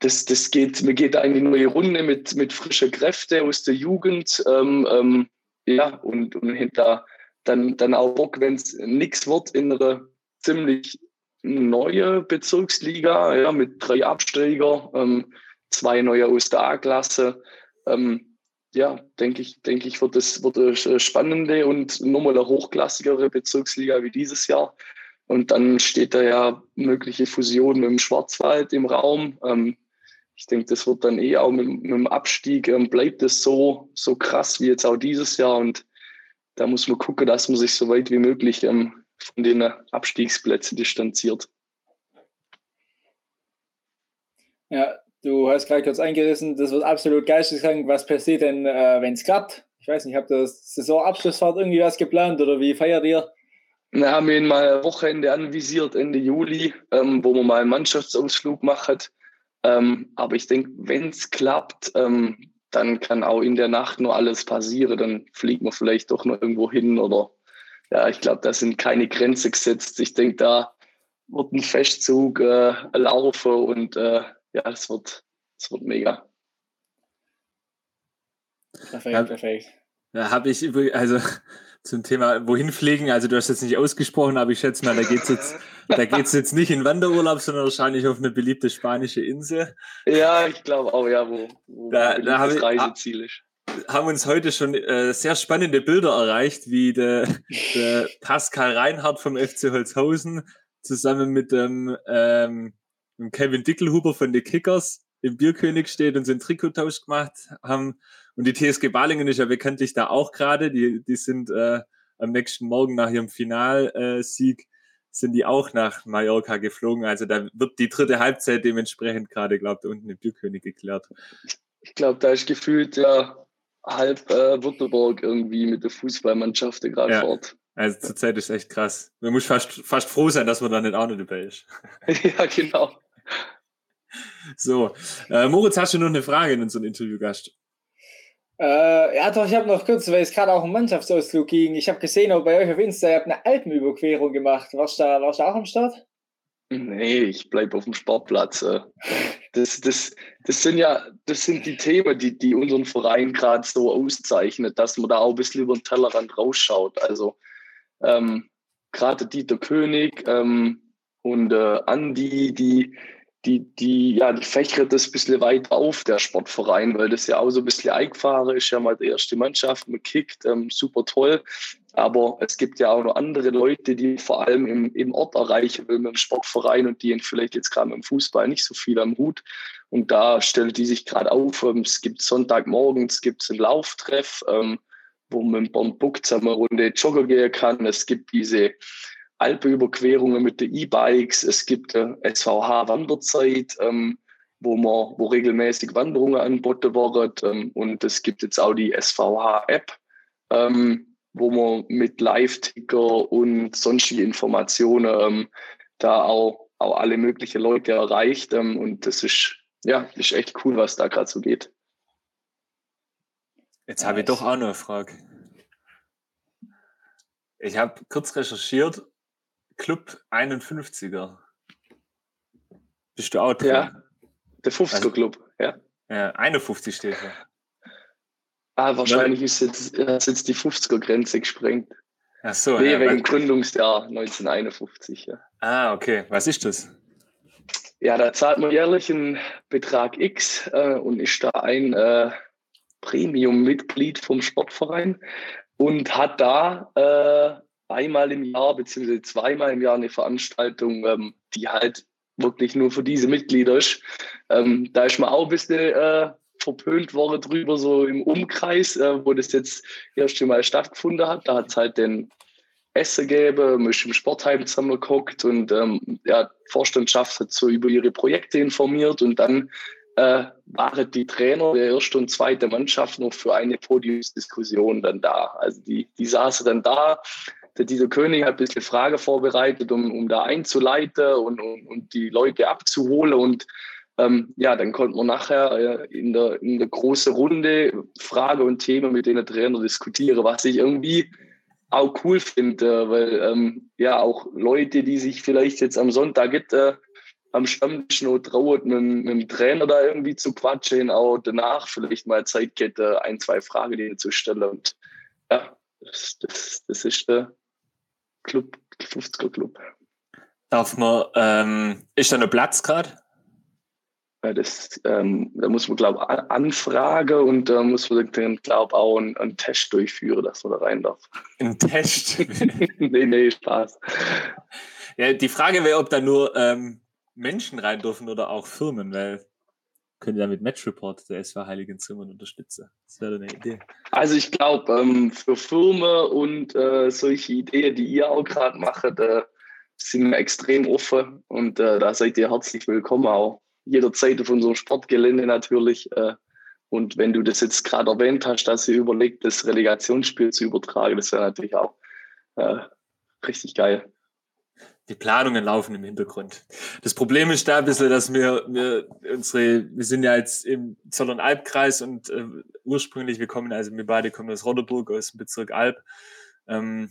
das, das geht, mir geht die neue Runde mit, mit frischen Kräften aus der Jugend. Ähm, ähm, ja, und, und hinter dann, dann auch wenn es nichts wird, in einer ziemlich neue Bezirksliga, ja, mit drei Absteiger, ähm, zwei neue aus der A-Klasse. Ähm, ja, denke ich, denke ich, wird es wird eine spannende und nochmal eine hochklassigere Bezirksliga wie dieses Jahr. Und dann steht da ja mögliche Fusion mit dem Schwarzwald im Raum. Ähm, ich denke, das wird dann eh auch mit, mit dem Abstieg, ähm, bleibt es so, so krass wie jetzt auch dieses Jahr. Und da muss man gucken, dass man sich so weit wie möglich ähm, von den Abstiegsplätzen distanziert. Ja, du hast gerade kurz eingerissen, das wird absolut geisteskrank. Was passiert denn, äh, wenn es klappt? Ich weiß nicht, habt ihr Saisonabschlussfahrt irgendwie was geplant oder wie feiert ihr? Wir haben ihn mal ein Wochenende anvisiert, Ende Juli, ähm, wo man mal einen Mannschaftsausflug macht. Ähm, aber ich denke, wenn es klappt, ähm, dann kann auch in der Nacht nur alles passieren. Dann fliegt man vielleicht doch noch irgendwo hin oder ja, ich glaube, da sind keine Grenzen gesetzt. Ich denke, da wird ein Festzug äh, laufen und äh, ja, das wird, wird mega. Perfekt, ja, perfekt. Da habe ich also zum Thema wohin fliegen, also du hast jetzt nicht ausgesprochen, aber ich schätze mal, da geht es jetzt, jetzt nicht in Wanderurlaub, sondern wahrscheinlich auf eine beliebte spanische Insel. Ja, ich glaube auch, ja, wo, wo da, da habe ich, Reiseziel ist haben uns heute schon äh, sehr spannende Bilder erreicht, wie der, der Pascal Reinhardt vom FC Holzhausen zusammen mit dem ähm, Kevin Dickelhuber von den Kickers im Bierkönig steht und einen Trikottausch gemacht haben. Und die TSG Balingen ist ja bekanntlich da auch gerade. Die, die sind äh, am nächsten Morgen nach ihrem Finalsieg sind die auch nach Mallorca geflogen. Also da wird die dritte Halbzeit dementsprechend gerade, glaubt, unten im Bierkönig geklärt. Ich glaube, da ist gefühlt ja halb äh, Württemberg irgendwie mit der Fußballmannschaft gerade ja. fort. Also zurzeit ist echt krass. Man muss fast, fast froh sein, dass man da nicht auch noch dabei ist. ja, genau. So, äh, Moritz, hast du noch eine Frage in unserem Interviewgast? Äh, ja, doch, ich habe noch kurz, weil es gerade auch ein Mannschaftsausflug ging. Ich habe gesehen, auch bei euch auf Insta, ihr habt eine Alpenüberquerung gemacht. Warst du da, warst du auch am Start? Nee, ich bleibe auf dem Sportplatz. Äh. Das, das, das sind ja das sind die Themen, die, die unseren Verein gerade so auszeichnet, dass man da auch ein bisschen über den Tellerrand rausschaut. Also ähm, gerade Dieter König ähm, und äh, Andi, die, die, die, ja, die fächert das ein bisschen weit auf, der Sportverein, weil das ja auch so ein bisschen eingefahren ist, ja mal die erste Mannschaft, man kickt, ähm, super toll. Aber es gibt ja auch noch andere Leute, die vor allem im, im Ort erreichen will mit dem Sportverein und die vielleicht jetzt gerade mit dem Fußball nicht so viel am Hut. Und da stellt die sich gerade auf. Ähm, es gibt Sonntagmorgens gibt's einen Lauftreff, ähm, wo man mit dem Buck zusammen eine Runde joggen gehen kann. Es gibt diese Alpenüberquerungen mit den E-Bikes. Es gibt äh, SVH-Wanderzeit, ähm, wo, man, wo regelmäßig Wanderungen angeboten werden. Ähm, und es gibt jetzt auch die SVH-App, ähm, wo man mit Live-Ticker und sonstige Informationen ähm, da auch, auch alle möglichen Leute erreicht. Ähm, und das ist, ja, ist echt cool, was da gerade so geht. Jetzt habe ich doch auch noch eine Frage. Ich habe kurz recherchiert Club 51er. Bist du auch drin? Ja, der 50er also, Club, ja. Ja, 51 steht da. Ah, wahrscheinlich ist jetzt, ist jetzt die 50er-Grenze gesprengt. Ach so. Nee, ja, wegen Gründungsjahr 1951, ja. Ah, okay. Was ist das? Ja, da zahlt man jährlich einen Betrag X äh, und ist da ein äh, Premium-Mitglied vom Sportverein und hat da äh, einmal im Jahr beziehungsweise zweimal im Jahr eine Veranstaltung, ähm, die halt wirklich nur für diese Mitglieder ist. Ähm, da ist man auch ein bisschen äh, verpönt worden drüber, so im Umkreis, äh, wo das jetzt erst einmal stattgefunden hat. Da hat es halt den Essen gegeben, man ist im Sportheim zusammengeguckt und ähm, ja, Vorstandschaft hat so über ihre Projekte informiert und dann äh, waren die Trainer der ersten und zweiten Mannschaft noch für eine Podiumsdiskussion dann da. Also die, die saßen dann da. Der Dieter König hat ein bisschen Frage vorbereitet, um, um da einzuleiten und, und, und die Leute abzuholen. Und ähm, ja, dann konnte man nachher äh, in, der, in der großen Runde Frage und Themen mit den Trainern diskutieren, was ich irgendwie auch cool finde, weil ähm, ja auch Leute, die sich vielleicht jetzt am Sonntag äh, am Stammtisch noch traut, mit, mit, dem Trainer da irgendwie zu quatschen, auch danach vielleicht mal Zeit geht, ein, zwei Fragen denen zu stellen. Und ja, das, das, das ist der Club, 50er Club. Darf man, ähm, ist da noch Platz gerade? Das, ähm, da muss man, glaube ich, anfragen und da muss man glaube ich, auch einen, einen, Test durchführen, dass man da rein darf. Ein Test? nee, nee, Spaß. Ja, die Frage wäre, ob da nur ähm, Menschen rein dürfen oder auch Firmen, weil können ja mit Match Report der SV Heiligen Zimmern unterstützen. Das wäre eine Idee. Also ich glaube, ähm, für Firmen und äh, solche Ideen, die ihr auch gerade macht, äh, sind wir extrem offen und äh, da seid ihr herzlich willkommen auch jederzeit auf unserem Sportgelände natürlich. Äh, und wenn du das jetzt gerade erwähnt hast, dass ihr überlegt, das Relegationsspiel zu übertragen, das wäre natürlich auch äh, richtig geil. Die Planungen laufen im Hintergrund. Das Problem ist da ein bisschen, dass wir, wir unsere, wir sind ja jetzt im Zollern-Alb-Kreis und äh, ursprünglich, wir kommen, also wir beide kommen aus Roderburg, aus dem Bezirk Alb. Ähm,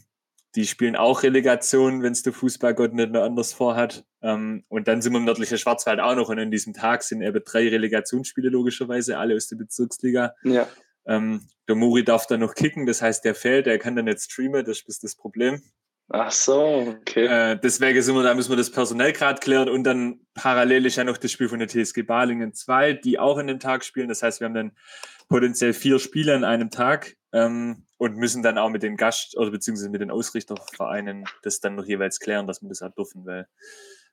die spielen auch Relegation, wenn es der Fußballgott nicht mehr anders vorhat. Ähm, und dann sind wir im nördlichen Schwarzwald auch noch und an diesem Tag sind eben drei Relegationsspiele logischerweise, alle aus der Bezirksliga. Ja. Ähm, der Muri darf dann noch kicken, das heißt, der fällt, der kann dann nicht streamen, das ist das Problem. Ach so, okay. Äh, deswegen sind wir, da müssen wir das personell gerade klären und dann parallel ist ja noch das Spiel von der TSG Balingen 2, die auch in den Tag spielen. Das heißt, wir haben dann potenziell vier Spiele an einem Tag ähm, und müssen dann auch mit den Gast- oder beziehungsweise mit den Ausrichtervereinen das dann noch jeweils klären, dass wir das halt dürfen, weil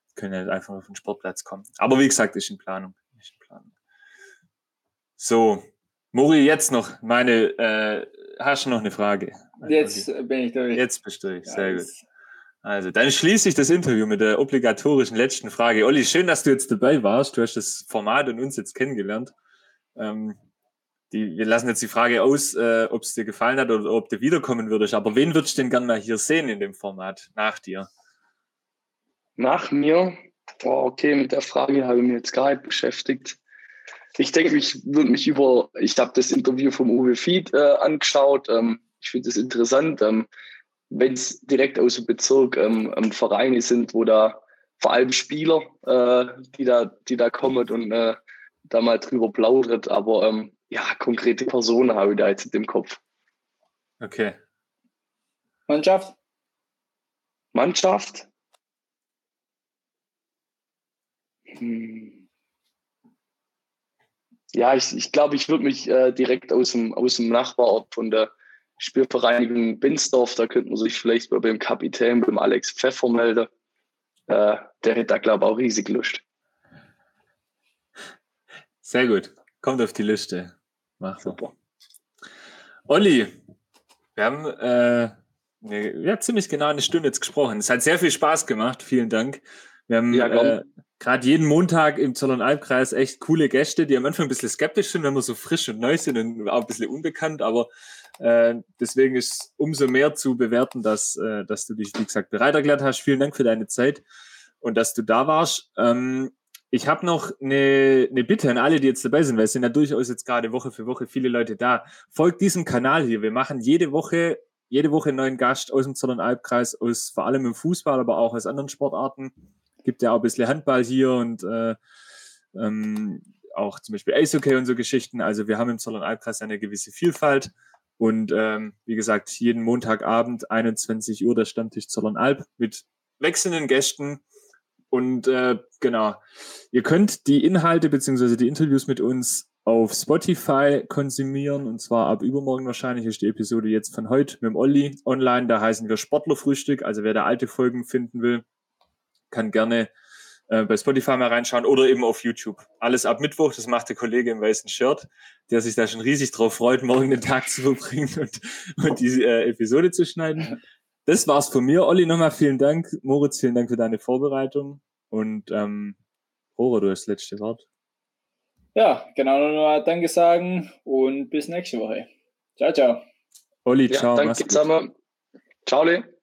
wir können ja einfach auf den Sportplatz kommen. Aber wie gesagt, ist in Planung. Ist in Planung. So, Mori, jetzt noch meine, äh, hast du noch eine Frage? Jetzt bin ich durch. Jetzt bist du durch, sehr ja, gut. Also, dann schließe ich das Interview mit der obligatorischen letzten Frage. Olli, schön, dass du jetzt dabei warst. Du hast das Format und uns jetzt kennengelernt. Ähm, die, wir lassen jetzt die Frage aus, äh, ob es dir gefallen hat oder ob du wiederkommen würdest. Aber wen würdest du denn gerne mal hier sehen in dem Format nach dir? Nach mir? Boah, okay, mit der Frage habe ich mich jetzt gar nicht beschäftigt. Ich denke, ich würde mich über, ich habe das Interview vom Uwe Fied äh, angeschaut. Ähm, ich finde es interessant, ähm, wenn es direkt aus dem Bezirk ähm, ähm, Vereine sind, wo da vor allem Spieler, äh, die, da, die da kommen und äh, da mal drüber plaudert. Aber ähm, ja, konkrete Personen habe ich da jetzt im Kopf. Okay. Mannschaft? Mannschaft? Hm. Ja, ich, ich glaube, ich würde mich äh, direkt aus dem, aus dem Nachbarort von der Spielvereinigung Binsdorf, da könnte man sich vielleicht bei dem Kapitän, beim Alex Pfeffer melden. Äh, der hätte da, glaube ich, auch riesig Lust. Sehr gut. Kommt auf die Liste. Mach Super. Olli, wir haben äh, ja, ziemlich genau eine Stunde jetzt gesprochen. Es hat sehr viel Spaß gemacht. Vielen Dank. Wir haben ja, äh, gerade jeden Montag im Zollern-Albkreis echt coole Gäste, die am Anfang ein bisschen skeptisch sind, wenn wir so frisch und neu sind und auch ein bisschen unbekannt, aber äh, deswegen ist umso mehr zu bewerten, dass, äh, dass du dich, wie gesagt, bereit erklärt hast. Vielen Dank für deine Zeit und dass du da warst. Ähm, ich habe noch eine, eine Bitte an alle, die jetzt dabei sind, weil es sind ja durchaus jetzt gerade Woche für Woche viele Leute da. Folgt diesem Kanal hier. Wir machen jede Woche, jede Woche einen neuen Gast aus dem Zollern-Albkreis, aus vor allem im Fußball, aber auch aus anderen Sportarten. Gibt ja auch ein bisschen Handball hier und äh, ähm, auch zum Beispiel Eishockey und so Geschichten. Also wir haben im Zollern-Albkreis eine gewisse Vielfalt. Und ähm, wie gesagt, jeden Montagabend 21 Uhr der Stammtisch Zollern-Alb mit wechselnden Gästen und äh, genau, ihr könnt die Inhalte bzw. die Interviews mit uns auf Spotify konsumieren und zwar ab übermorgen wahrscheinlich ist die Episode jetzt von heute mit dem Olli online. Da heißen wir Sportlerfrühstück. Also wer da alte Folgen finden will, kann gerne äh, bei Spotify mal reinschauen oder eben auf YouTube. Alles ab Mittwoch, das macht der Kollege im weißen Shirt, der sich da schon riesig drauf freut, morgen den Tag zu verbringen und, und die äh, Episode zu schneiden. Das war's von mir. Olli, nochmal vielen Dank. Moritz, vielen Dank für deine Vorbereitung. Und ähm, Rora, du hast das letzte Wort. Ja, genau nochmal Danke sagen und bis nächste Woche. Ciao, ciao. Olli, ciao. Ja, danke zusammen. Ciao.